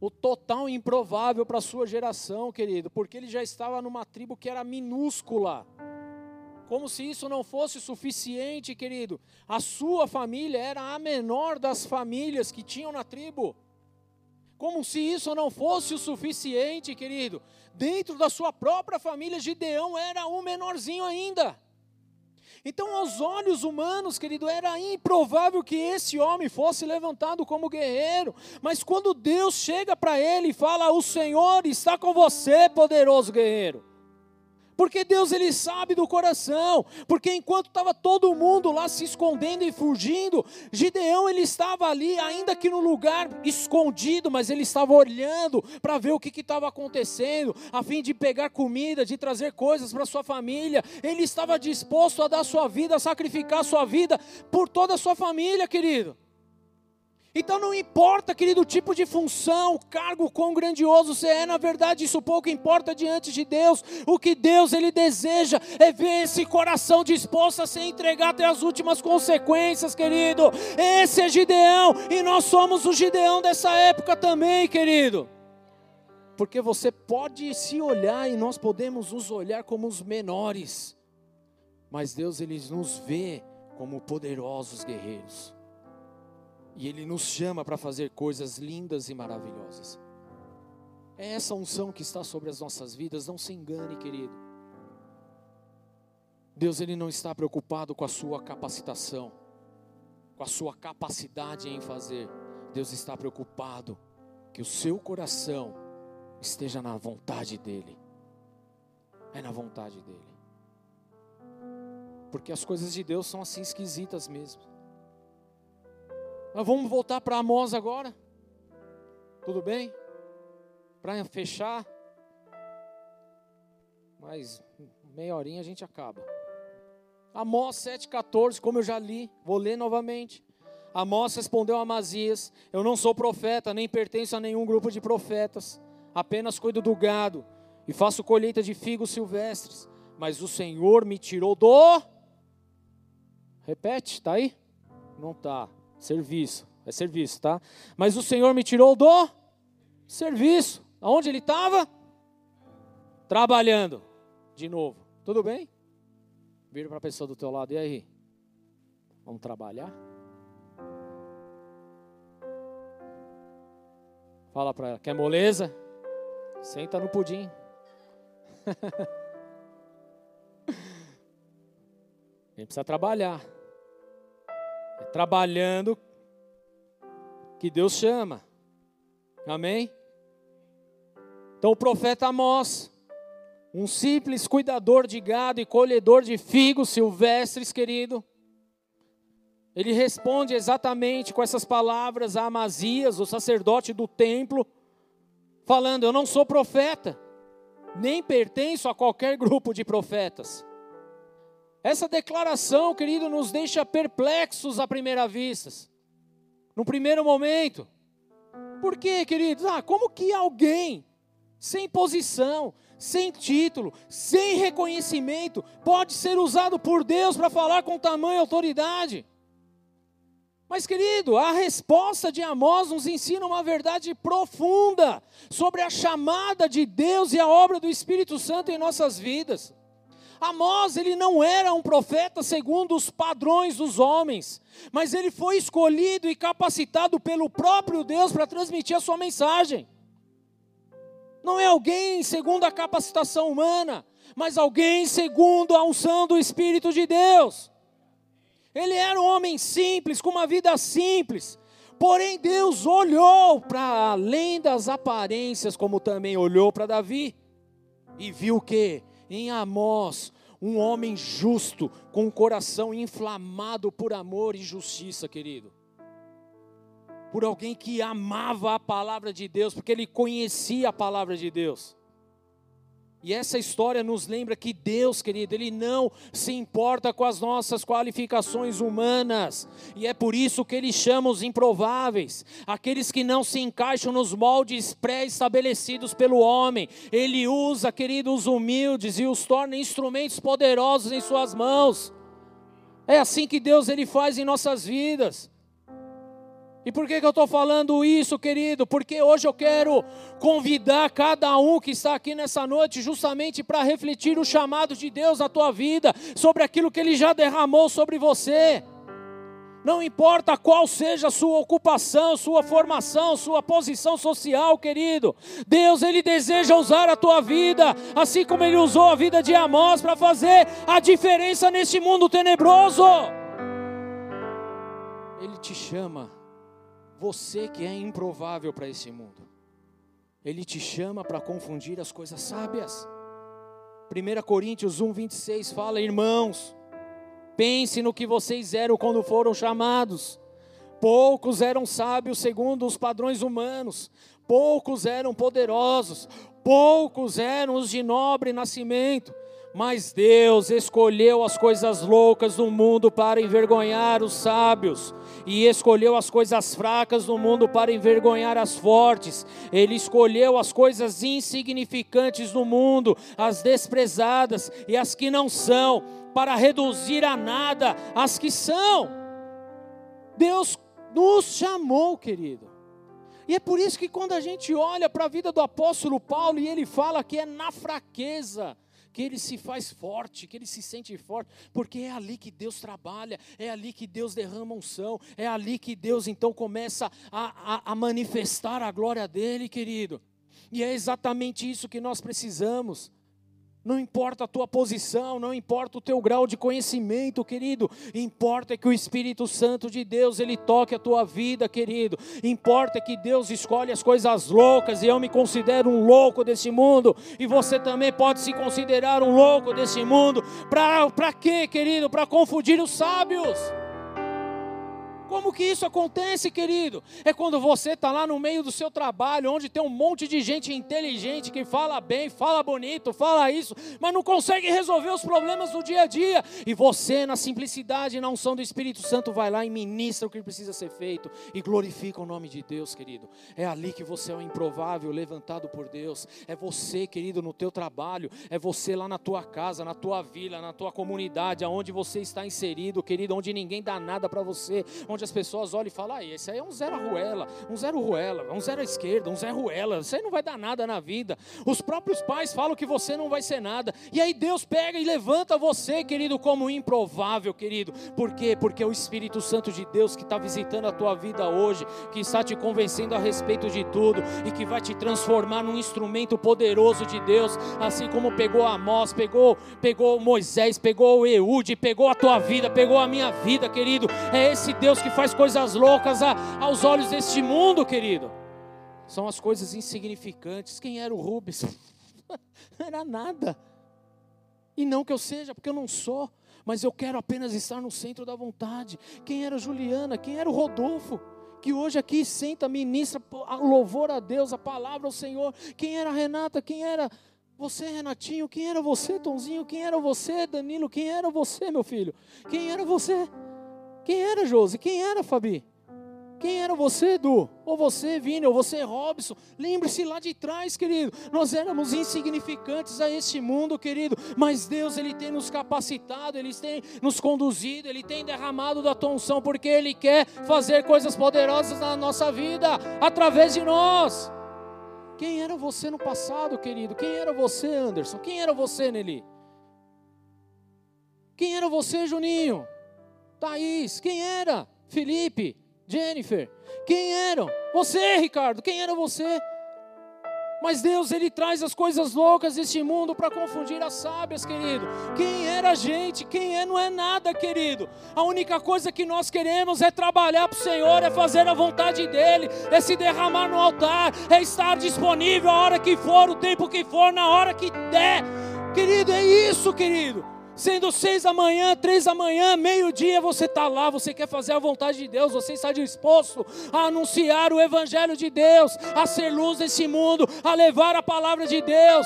o total improvável para a sua geração, querido, porque ele já estava numa tribo que era minúscula. Como se isso não fosse suficiente, querido. A sua família era a menor das famílias que tinham na tribo. Como se isso não fosse o suficiente, querido. Dentro da sua própria família, Gideão era o menorzinho ainda. Então, aos olhos humanos, querido, era improvável que esse homem fosse levantado como guerreiro. Mas quando Deus chega para ele e fala: O Senhor está com você, poderoso guerreiro. Porque Deus ele sabe do coração, porque enquanto estava todo mundo lá se escondendo e fugindo, Gideão ele estava ali, ainda que no lugar escondido, mas ele estava olhando para ver o que estava acontecendo, a fim de pegar comida, de trazer coisas para sua família. Ele estava disposto a dar sua vida, a sacrificar sua vida por toda a sua família, querido. Então não importa, querido, o tipo de função, o cargo, quão grandioso você é, na verdade isso pouco importa diante de Deus. O que Deus ele deseja é ver esse coração disposto a se entregar até as últimas consequências, querido. Esse é Gideão e nós somos o Gideão dessa época também, querido. Porque você pode se olhar e nós podemos nos olhar como os menores. Mas Deus ele nos vê como poderosos guerreiros. E Ele nos chama para fazer coisas lindas e maravilhosas. É essa unção que está sobre as nossas vidas, não se engane, querido. Deus ele não está preocupado com a sua capacitação, com a sua capacidade em fazer. Deus está preocupado que o seu coração esteja na vontade dEle. É na vontade dEle. Porque as coisas de Deus são assim esquisitas mesmo. Mas vamos voltar para Amós agora? Tudo bem? Para fechar. Mas meia horinha a gente acaba. Amós 7,14, como eu já li, vou ler novamente. Amós respondeu a Amazias: Eu não sou profeta, nem pertenço a nenhum grupo de profetas, apenas cuido do gado e faço colheita de figos silvestres. Mas o Senhor me tirou do. Repete, tá aí? Não tá. Serviço. É serviço, tá? Mas o Senhor me tirou do serviço. Aonde ele estava? Trabalhando. De novo. Tudo bem? Vira para a pessoa do teu lado. E aí? Vamos trabalhar? Fala para ela, quer moleza? Senta no pudim. (laughs) A gente precisa trabalhar. É trabalhando que Deus chama. Amém? Então o profeta Amós, um simples cuidador de gado e colhedor de figos silvestres, querido, ele responde exatamente com essas palavras a Amazias, o sacerdote do templo, falando: Eu não sou profeta, nem pertenço a qualquer grupo de profetas. Essa declaração, querido, nos deixa perplexos à primeira vista, no primeiro momento. Por quê, queridos? Ah, como que alguém sem posição, sem título, sem reconhecimento, pode ser usado por Deus para falar com tamanha autoridade? Mas, querido, a resposta de Amós nos ensina uma verdade profunda sobre a chamada de Deus e a obra do Espírito Santo em nossas vidas. Amós, ele não era um profeta segundo os padrões dos homens, mas ele foi escolhido e capacitado pelo próprio Deus para transmitir a sua mensagem. Não é alguém segundo a capacitação humana, mas alguém segundo a unção do Espírito de Deus. Ele era um homem simples, com uma vida simples. Porém, Deus olhou para além das aparências, como também olhou para Davi, e viu que em Amós, um homem justo, com o coração inflamado por amor e justiça, querido. Por alguém que amava a palavra de Deus, porque ele conhecia a palavra de Deus. E essa história nos lembra que Deus, querido, Ele não se importa com as nossas qualificações humanas, e é por isso que Ele chama os improváveis, aqueles que não se encaixam nos moldes pré-estabelecidos pelo homem. Ele usa, querido, os humildes e os torna instrumentos poderosos em Suas mãos. É assim que Deus ele faz em nossas vidas. E por que, que eu estou falando isso, querido? Porque hoje eu quero convidar cada um que está aqui nessa noite, justamente para refletir o chamado de Deus na tua vida, sobre aquilo que Ele já derramou sobre você. Não importa qual seja a sua ocupação, sua formação, sua posição social, querido. Deus, Ele deseja usar a tua vida, assim como Ele usou a vida de Amós para fazer a diferença neste mundo tenebroso. Ele te chama você que é improvável para esse mundo. Ele te chama para confundir as coisas sábias. 1 Coríntios 1, 26 fala: Irmãos, pense no que vocês eram quando foram chamados. Poucos eram sábios segundo os padrões humanos, poucos eram poderosos, poucos eram os de nobre nascimento. Mas Deus escolheu as coisas loucas do mundo para envergonhar os sábios, e escolheu as coisas fracas do mundo para envergonhar as fortes. Ele escolheu as coisas insignificantes do mundo, as desprezadas e as que não são, para reduzir a nada as que são. Deus nos chamou, querido. E é por isso que quando a gente olha para a vida do apóstolo Paulo e ele fala que é na fraqueza que ele se faz forte, que ele se sente forte, porque é ali que Deus trabalha, é ali que Deus derrama unção, é ali que Deus então começa a, a, a manifestar a glória dele, querido. E é exatamente isso que nós precisamos. Não importa a tua posição, não importa o teu grau de conhecimento, querido. Importa que o Espírito Santo de Deus ele toque a tua vida, querido. Importa que Deus escolhe as coisas loucas e eu me considero um louco desse mundo e você também pode se considerar um louco desse mundo. Para quê, querido? Para confundir os sábios. Como que isso acontece, querido? É quando você está lá no meio do seu trabalho, onde tem um monte de gente inteligente que fala bem, fala bonito, fala isso, mas não consegue resolver os problemas do dia a dia. E você, na simplicidade e na unção do Espírito Santo, vai lá e ministra o que precisa ser feito e glorifica o nome de Deus, querido. É ali que você é o improvável levantado por Deus. É você, querido, no teu trabalho. É você lá na tua casa, na tua vila, na tua comunidade, aonde você está inserido, querido, onde ninguém dá nada para você, onde onde as pessoas olham e falam, ah, esse aí é um zero ruela, um zero ruela, um zero à esquerda, um zero ruela, isso aí não vai dar nada na vida. Os próprios pais falam que você não vai ser nada. E aí Deus pega e levanta você, querido, como improvável, querido. Por quê? Porque é o Espírito Santo de Deus que está visitando a tua vida hoje, que está te convencendo a respeito de tudo e que vai te transformar num instrumento poderoso de Deus, assim como pegou Amós, pegou, pegou Moisés, pegou Eude, pegou a tua vida, pegou a minha vida, querido. É esse Deus que faz coisas loucas a, aos olhos deste mundo, querido. São as coisas insignificantes. Quem era o Rubens? (laughs) Não era nada. E não que eu seja, porque eu não sou, mas eu quero apenas estar no centro da vontade. Quem era Juliana? Quem era o Rodolfo? Que hoje aqui senta, ministra louvor a Deus, a palavra ao Senhor. Quem era Renata? Quem era você, Renatinho? Quem era você, Tonzinho? Quem era você, Danilo? Quem era você, meu filho? Quem era você? Quem era Josi? Quem era Fabi? Quem era você, Edu? Ou você, Vini? Ou você, Robson? Lembre-se lá de trás, querido. Nós éramos insignificantes a este mundo, querido. Mas Deus, Ele tem nos capacitado, Ele tem nos conduzido, Ele tem derramado da tua unção, porque Ele quer fazer coisas poderosas na nossa vida, através de nós. Quem era você no passado, querido? Quem era você, Anderson? Quem era você, Nelly? Quem era você, Juninho? Thaís, quem era? Felipe, Jennifer, quem eram? Você, Ricardo, quem era você? Mas Deus, Ele traz as coisas loucas deste mundo para confundir as sábias, querido. Quem era a gente? Quem é, não é nada, querido. A única coisa que nós queremos é trabalhar para o Senhor, é fazer a vontade dEle, é se derramar no altar, é estar disponível a hora que for, o tempo que for, na hora que der. Querido, é isso, querido. Sendo seis da manhã, três da manhã, meio-dia, você está lá, você quer fazer a vontade de Deus, você está disposto a anunciar o Evangelho de Deus, a ser luz nesse mundo, a levar a palavra de Deus.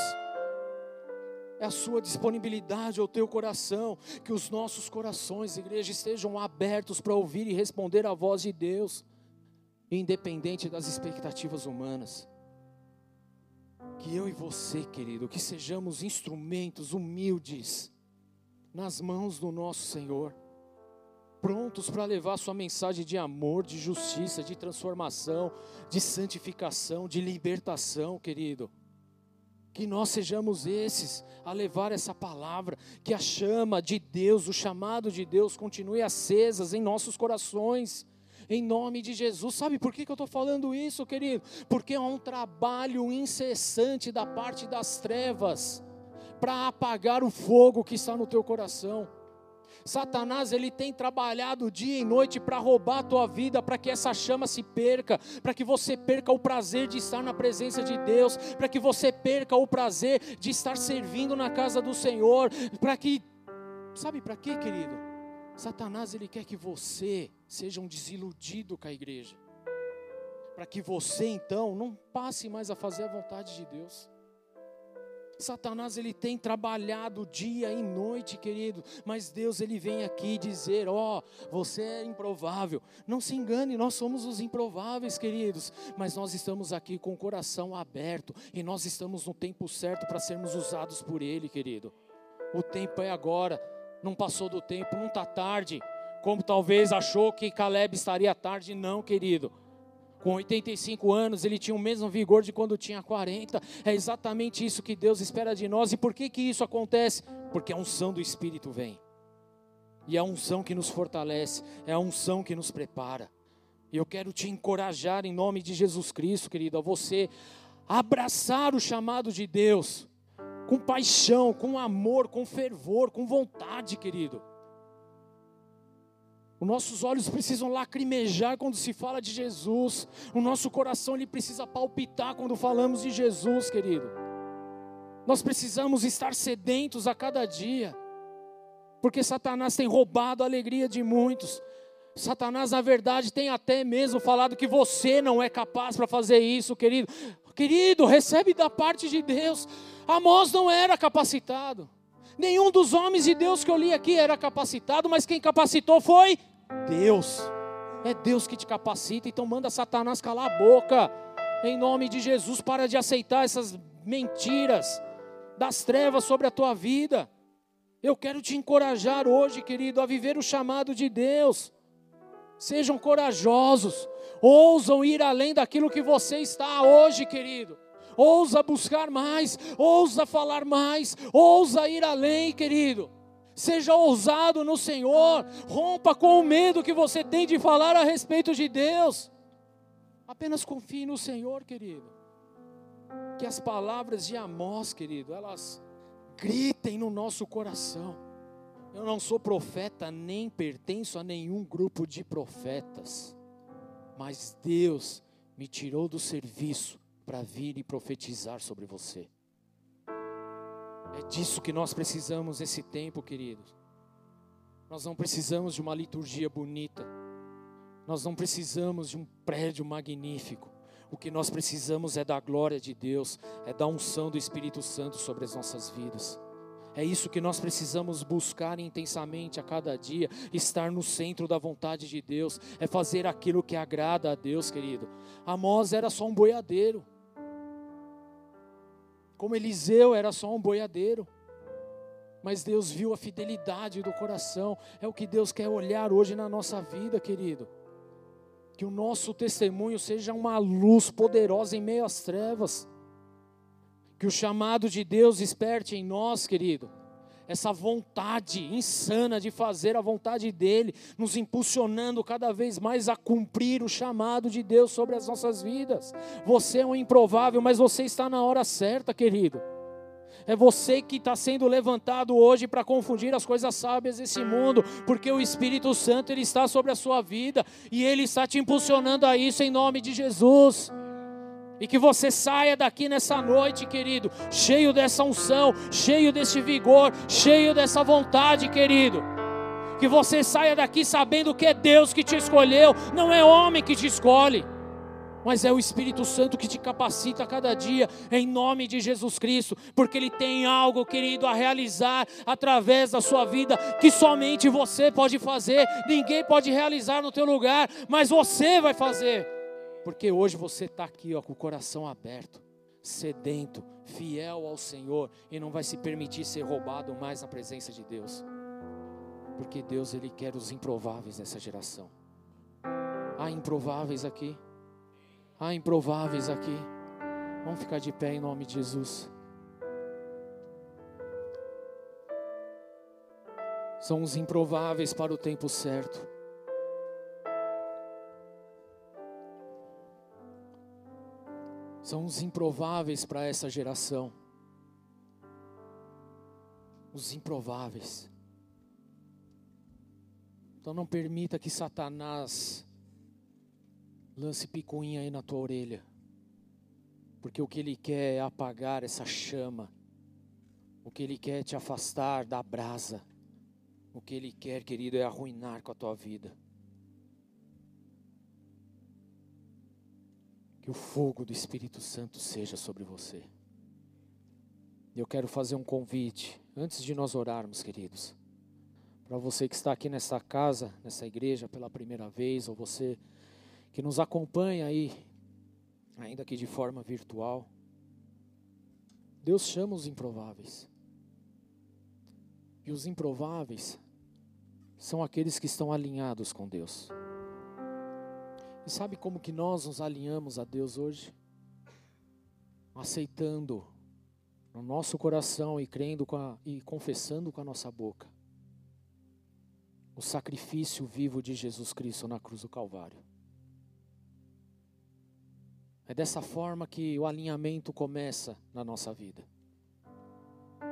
É a sua disponibilidade, é o teu coração, que os nossos corações, igreja, estejam abertos para ouvir e responder à voz de Deus, independente das expectativas humanas. Que eu e você, querido, que sejamos instrumentos humildes nas mãos do nosso Senhor, prontos para levar Sua mensagem de amor, de justiça, de transformação, de santificação, de libertação, querido. Que nós sejamos esses a levar essa palavra, que a chama de Deus, o chamado de Deus continue acesas em nossos corações em nome de Jesus. Sabe por que, que eu estou falando isso, querido? Porque é um trabalho incessante da parte das trevas para apagar o fogo que está no teu coração. Satanás ele tem trabalhado dia e noite para roubar a tua vida, para que essa chama se perca, para que você perca o prazer de estar na presença de Deus, para que você perca o prazer de estar servindo na casa do Senhor, para que sabe para quê, querido? Satanás ele quer que você seja um desiludido com a igreja, para que você então não passe mais a fazer a vontade de Deus. Satanás ele tem trabalhado dia e noite, querido, mas Deus ele vem aqui dizer: ó, oh, você é improvável. Não se engane, nós somos os improváveis, queridos, mas nós estamos aqui com o coração aberto e nós estamos no tempo certo para sermos usados por Ele, querido. O tempo é agora, não passou do tempo, não está tarde, como talvez achou que Caleb estaria tarde, não, querido com 85 anos, ele tinha o mesmo vigor de quando tinha 40. É exatamente isso que Deus espera de nós. E por que que isso acontece? Porque a unção do Espírito vem. E a unção que nos fortalece, é a unção que nos prepara. E eu quero te encorajar em nome de Jesus Cristo, querido, a você abraçar o chamado de Deus com paixão, com amor, com fervor, com vontade, querido. Os nossos olhos precisam lacrimejar quando se fala de Jesus. O nosso coração ele precisa palpitar quando falamos de Jesus, querido. Nós precisamos estar sedentos a cada dia. Porque Satanás tem roubado a alegria de muitos. Satanás, na verdade, tem até mesmo falado que você não é capaz para fazer isso, querido. Querido, recebe da parte de Deus. Amós não era capacitado. Nenhum dos homens de Deus que eu li aqui era capacitado, mas quem capacitou foi Deus. É Deus que te capacita, então manda Satanás calar a boca. Em nome de Jesus, para de aceitar essas mentiras das trevas sobre a tua vida. Eu quero te encorajar hoje, querido, a viver o chamado de Deus. Sejam corajosos, ousam ir além daquilo que você está hoje, querido ousa buscar mais, ousa falar mais, ousa ir além, querido. Seja ousado no Senhor, rompa com o medo que você tem de falar a respeito de Deus. Apenas confie no Senhor, querido. Que as palavras de Amós, querido, elas gritem no nosso coração. Eu não sou profeta, nem pertenço a nenhum grupo de profetas, mas Deus me tirou do serviço para vir e profetizar sobre você. É disso que nós precisamos esse tempo, queridos. Nós não precisamos de uma liturgia bonita. Nós não precisamos de um prédio magnífico. O que nós precisamos é da glória de Deus, é da unção do Espírito Santo sobre as nossas vidas. É isso que nós precisamos buscar intensamente a cada dia, estar no centro da vontade de Deus, é fazer aquilo que agrada a Deus, querido. Amós era só um boiadeiro como Eliseu era só um boiadeiro. Mas Deus viu a fidelidade do coração. É o que Deus quer olhar hoje na nossa vida, querido. Que o nosso testemunho seja uma luz poderosa em meio às trevas. Que o chamado de Deus desperte em nós, querido essa vontade insana de fazer a vontade dEle, nos impulsionando cada vez mais a cumprir o chamado de Deus sobre as nossas vidas. Você é um improvável, mas você está na hora certa, querido. É você que está sendo levantado hoje para confundir as coisas sábias desse mundo, porque o Espírito Santo ele está sobre a sua vida e ele está te impulsionando a isso em nome de Jesus. E que você saia daqui nessa noite, querido, cheio dessa unção, cheio desse vigor, cheio dessa vontade, querido. Que você saia daqui sabendo que é Deus que te escolheu, não é homem que te escolhe, mas é o Espírito Santo que te capacita a cada dia, em nome de Jesus Cristo, porque Ele tem algo, querido, a realizar através da sua vida, que somente você pode fazer, ninguém pode realizar no teu lugar, mas você vai fazer porque hoje você está aqui ó, com o coração aberto, sedento, fiel ao Senhor e não vai se permitir ser roubado mais na presença de Deus. Porque Deus ele quer os improváveis nessa geração. Há improváveis aqui. Há improváveis aqui. Vamos ficar de pé em nome de Jesus. São os improváveis para o tempo certo. São os improváveis para essa geração. Os improváveis. Então não permita que Satanás lance picuinha aí na tua orelha. Porque o que ele quer é apagar essa chama. O que ele quer é te afastar da brasa. O que ele quer, querido, é arruinar com a tua vida. Que o fogo do Espírito Santo seja sobre você. Eu quero fazer um convite, antes de nós orarmos, queridos, para você que está aqui nessa casa, nessa igreja pela primeira vez, ou você que nos acompanha aí, ainda que de forma virtual. Deus chama os improváveis. E os improváveis são aqueles que estão alinhados com Deus. E sabe como que nós nos alinhamos a Deus hoje? Aceitando no nosso coração e crendo a, e confessando com a nossa boca o sacrifício vivo de Jesus Cristo na cruz do Calvário. É dessa forma que o alinhamento começa na nossa vida.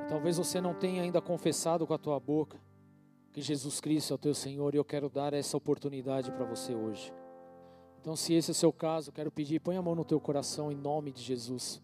Talvez você não tenha ainda confessado com a tua boca que Jesus Cristo é o teu Senhor e eu quero dar essa oportunidade para você hoje. Então, se esse é o seu caso, quero pedir, põe a mão no teu coração em nome de Jesus.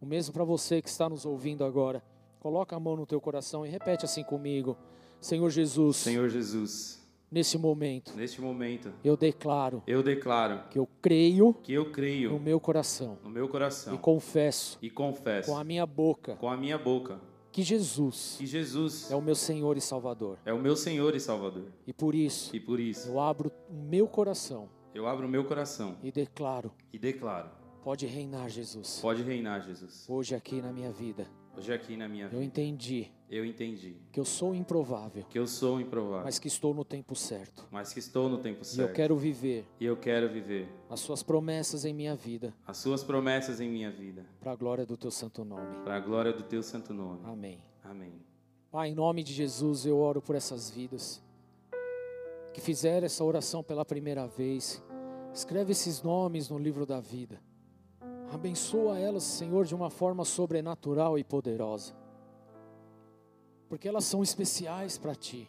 O mesmo para você que está nos ouvindo agora. Coloca a mão no teu coração e repete assim comigo. Senhor Jesus. Senhor Jesus. Nesse momento. Neste momento. Eu declaro. Eu declaro. Que eu creio. Que eu creio. No meu coração. No meu coração. E confesso. E confesso. Com a minha boca. Com a minha boca. Que Jesus. Que Jesus. É o meu Senhor e Salvador. É o meu Senhor e Salvador. E por isso. E por isso. Eu abro o meu coração. Eu abro o meu coração. E declaro. E declaro. Pode reinar, Jesus. Pode reinar, Jesus. Hoje aqui na minha vida. Hoje aqui na minha vida. Eu entendi. Eu entendi. Que eu sou improvável. Que eu sou improvável. Mas que estou no tempo certo. Mas que estou no tempo certo. E eu quero viver. E eu quero viver. As suas promessas em minha vida. As suas promessas em minha vida. Para a glória do teu santo nome. Para a glória do teu santo nome. Amém. Amém. Pai, em nome de Jesus, eu oro por essas vidas que fizeram essa oração pela primeira vez. Escreve esses nomes no livro da vida. Abençoa elas, Senhor, de uma forma sobrenatural e poderosa. Porque elas são especiais para ti.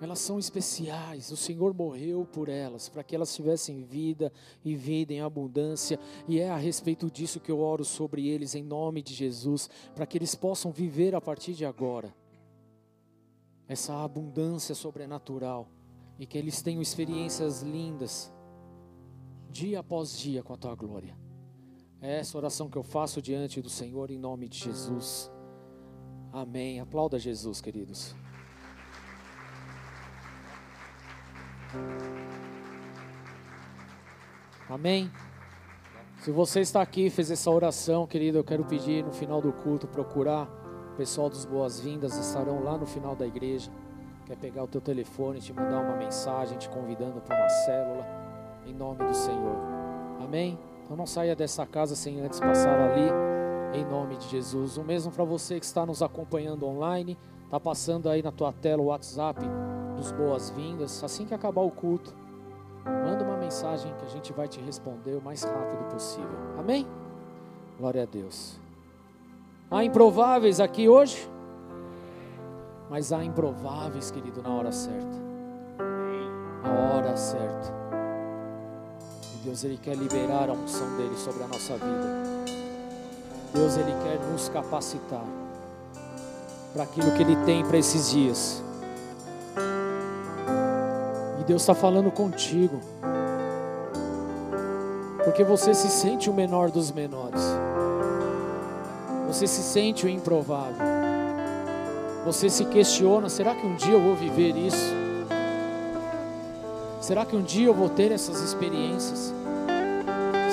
Elas são especiais. O Senhor morreu por elas, para que elas tivessem vida e vida em abundância. E é a respeito disso que eu oro sobre eles, em nome de Jesus, para que eles possam viver a partir de agora essa abundância sobrenatural e que eles tenham experiências lindas dia após dia com a tua glória. É essa oração que eu faço diante do Senhor em nome de Jesus. Amém. Aplauda Jesus, queridos. Amém. Se você está aqui e fez essa oração, querido, eu quero pedir no final do culto procurar pessoal dos boas-vindas, estarão lá no final da igreja. Quer pegar o teu telefone, te mandar uma mensagem, te convidando para uma célula, em nome do Senhor. Amém? Então não saia dessa casa sem antes passar ali, em nome de Jesus. O mesmo para você que está nos acompanhando online, está passando aí na tua tela o WhatsApp dos boas-vindas. Assim que acabar o culto, manda uma mensagem que a gente vai te responder o mais rápido possível. Amém? Glória a Deus. Há improváveis aqui hoje? Mas há improváveis, querido, na hora certa. A hora certa. E Deus, Ele quer liberar a unção dEle sobre a nossa vida. Deus, Ele quer nos capacitar para aquilo que Ele tem para esses dias. E Deus está falando contigo. Porque você se sente o menor dos menores. Você se sente o improvável. Você se questiona: será que um dia eu vou viver isso? Será que um dia eu vou ter essas experiências?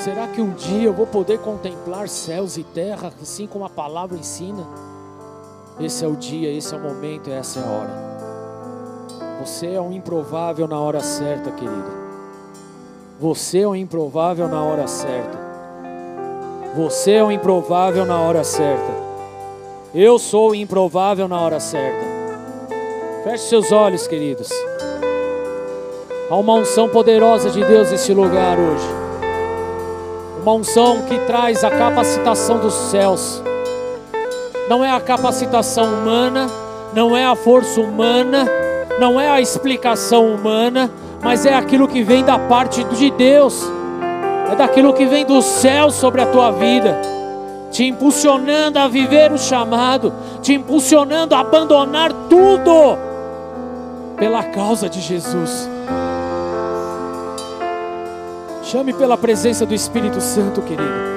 Será que um dia eu vou poder contemplar céus e terra, assim como a palavra ensina? Esse é o dia, esse é o momento, essa é a hora. Você é um improvável na hora certa, querido. Você é um improvável na hora certa. Você é um improvável na hora certa. Eu sou o improvável na hora certa. Feche seus olhos, queridos. Há uma unção poderosa de Deus nesse lugar hoje. Uma unção que traz a capacitação dos céus. Não é a capacitação humana, não é a força humana, não é a explicação humana, mas é aquilo que vem da parte de Deus. É daquilo que vem do céu sobre a tua vida te impulsionando a viver o chamado, te impulsionando a abandonar tudo pela causa de Jesus. Chame pela presença do Espírito Santo, querido.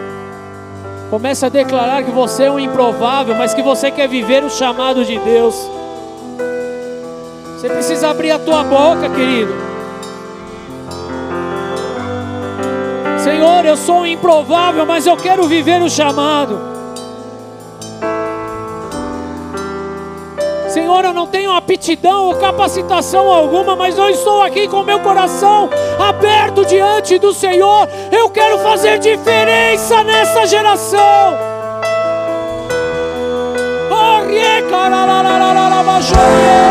Comece a declarar que você é um improvável, mas que você quer viver o chamado de Deus. Você precisa abrir a tua boca, querido. Senhor, eu sou um improvável, mas eu quero viver o chamado. Senhor, eu não tenho aptidão ou capacitação alguma, mas eu estou aqui com meu coração aberto diante do Senhor. Eu quero fazer diferença nessa geração.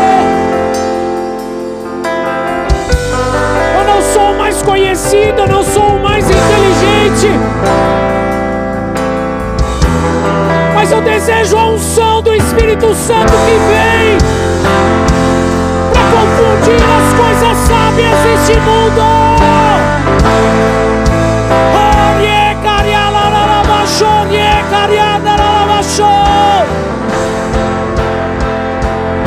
Eu não sou mais conhecido, eu não sou mais inteligente. Mas eu desejo a unção do Espírito Santo que vem para confundir as coisas sábias deste mundo.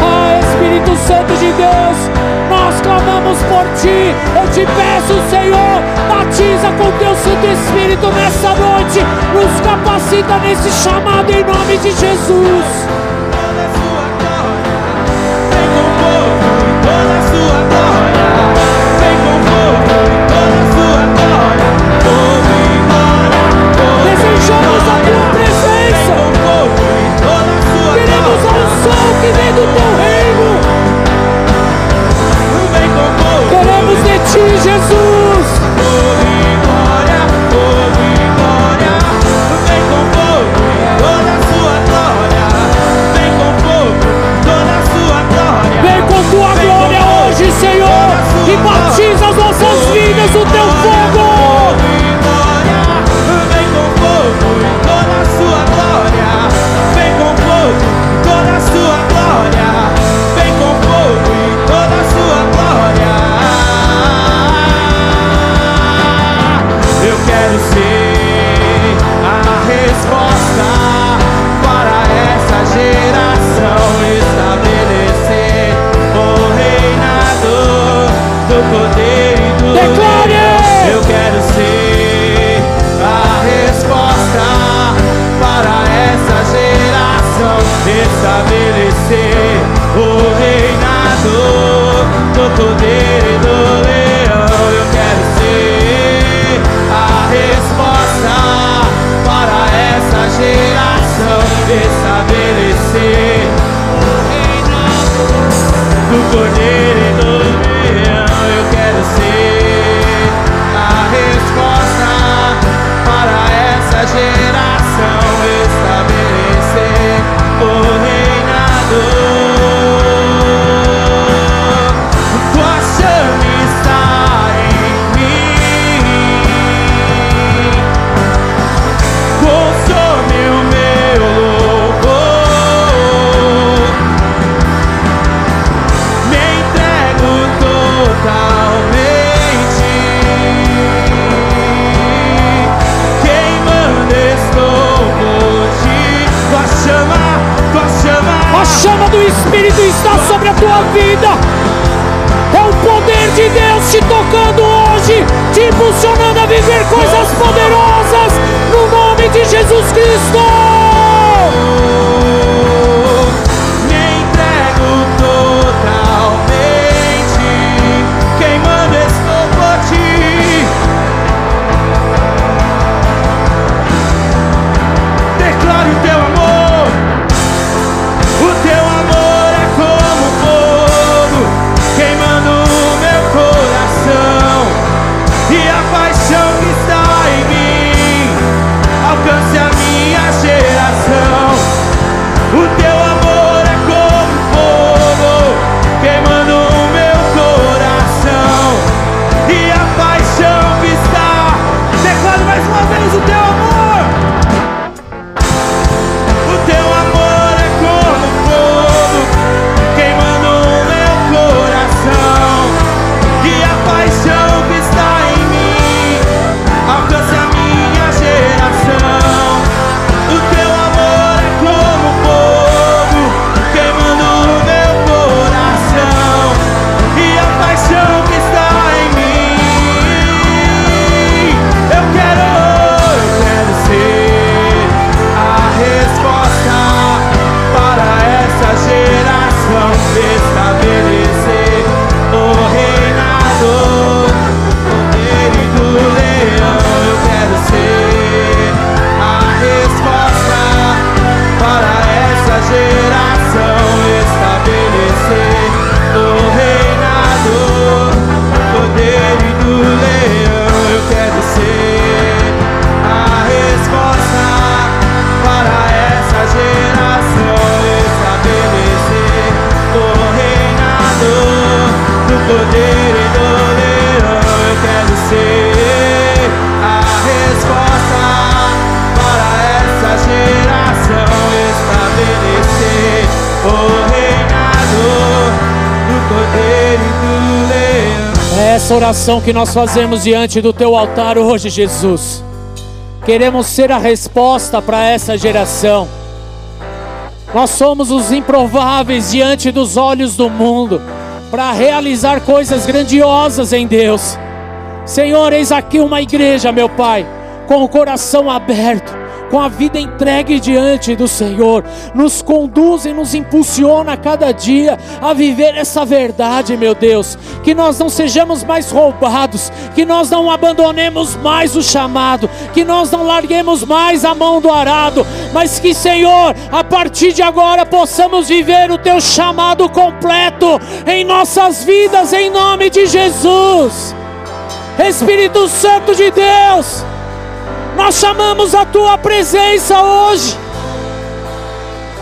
Oh, Espírito Santo de Deus, nós clamamos por Ti. Eu te peço, Senhor, batiza com Teu Santo Espírito nessa noite. Nos capacita nesse chamado em nome de Jesus. que vem do Teu reino. Vem Queremos de Ti, Jesus. e glória. Glória. Vem com fogo e toda a sua glória. Vem com fogo e toda a sua glória. Vem com Tua glória hoje, Senhor, e batiza as nossas vidas o Teu poder do Declare! eu quero ser a resposta para essa geração estabelecer o reinado do poder e do leão. Eu quero ser a resposta para essa geração estabelecer o reinado do cordeiro essa oração que nós fazemos diante do teu altar hoje, Jesus. Queremos ser a resposta para essa geração. Nós somos os improváveis diante dos olhos do mundo para realizar coisas grandiosas em Deus. Senhor, eis aqui uma igreja, meu Pai, com o coração aberto, com a vida entregue diante do Senhor, nos conduz e nos impulsiona a cada dia a viver essa verdade, meu Deus. Que nós não sejamos mais roubados, que nós não abandonemos mais o chamado, que nós não larguemos mais a mão do arado, mas que, Senhor, a partir de agora possamos viver o teu chamado completo em nossas vidas, em nome de Jesus. Espírito Santo de Deus, nós chamamos a tua presença hoje.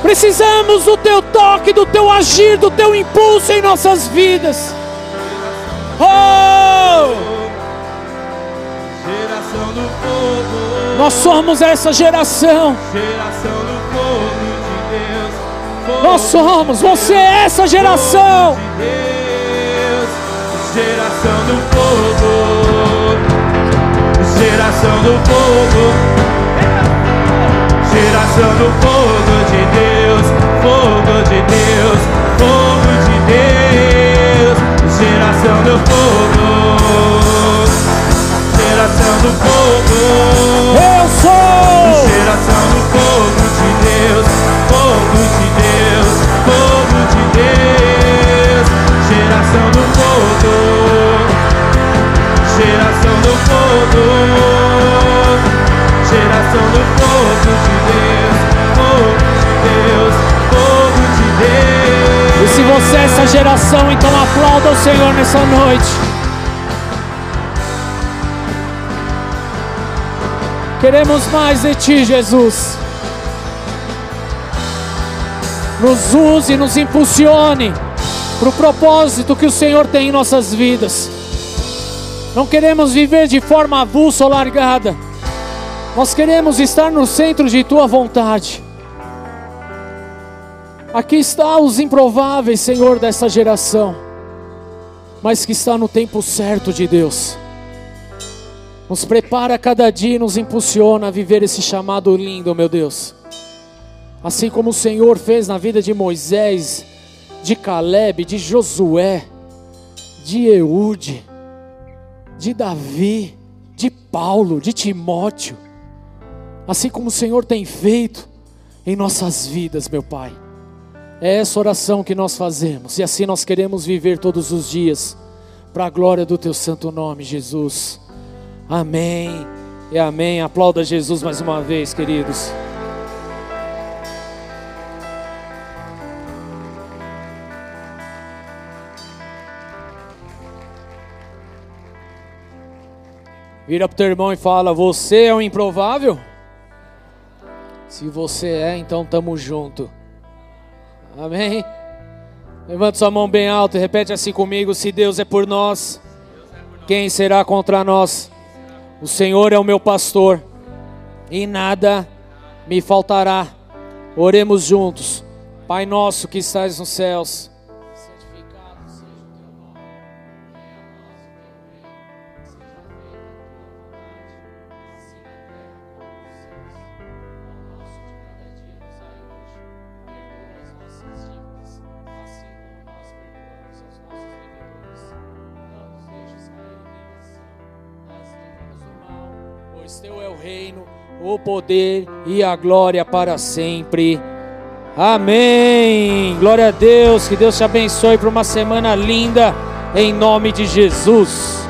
Precisamos do teu toque, do teu agir, do teu impulso em nossas vidas. Oh! Geração do povo, Nós somos essa geração. geração do povo de Deus. Povo Nós somos, você é essa geração. Geração do povo, geração do fogo de Deus, fogo de Deus, fogo de Deus, geração do fogo, geração do fogo. Eu sou. Geração do fogo de Deus, fogo de Deus, fogo de Deus, geração do fogo, geração do fogo, fogo de Deus, de Deus, de Deus. E se você é essa geração, então aplauda o Senhor nessa noite. Queremos mais de Ti, Jesus. Nos use, nos impulsione para o propósito que o Senhor tem em nossas vidas. Não queremos viver de forma avulsa ou largada. Nós queremos estar no centro de Tua vontade. Aqui está os improváveis, Senhor, dessa geração, mas que está no tempo certo de Deus. Nos prepara cada dia e nos impulsiona a viver esse chamado lindo, meu Deus. Assim como o Senhor fez na vida de Moisés, de Caleb, de Josué, de Eude, de Davi, de Paulo, de Timóteo. Assim como o Senhor tem feito em nossas vidas, meu Pai. É essa oração que nós fazemos e assim nós queremos viver todos os dias, para a glória do Teu santo nome, Jesus. Amém e amém. Aplauda Jesus mais uma vez, queridos. Vira pro teu irmão e fala: Você é um improvável? Se você é, então tamo junto. Amém? Levanta sua mão bem alta e repete assim comigo: Se Deus é por nós, quem será contra nós? O Senhor é o meu pastor e nada me faltará. Oremos juntos. Pai nosso que estás nos céus, o poder e a glória para sempre. Amém. Glória a Deus. Que Deus te abençoe para uma semana linda em nome de Jesus.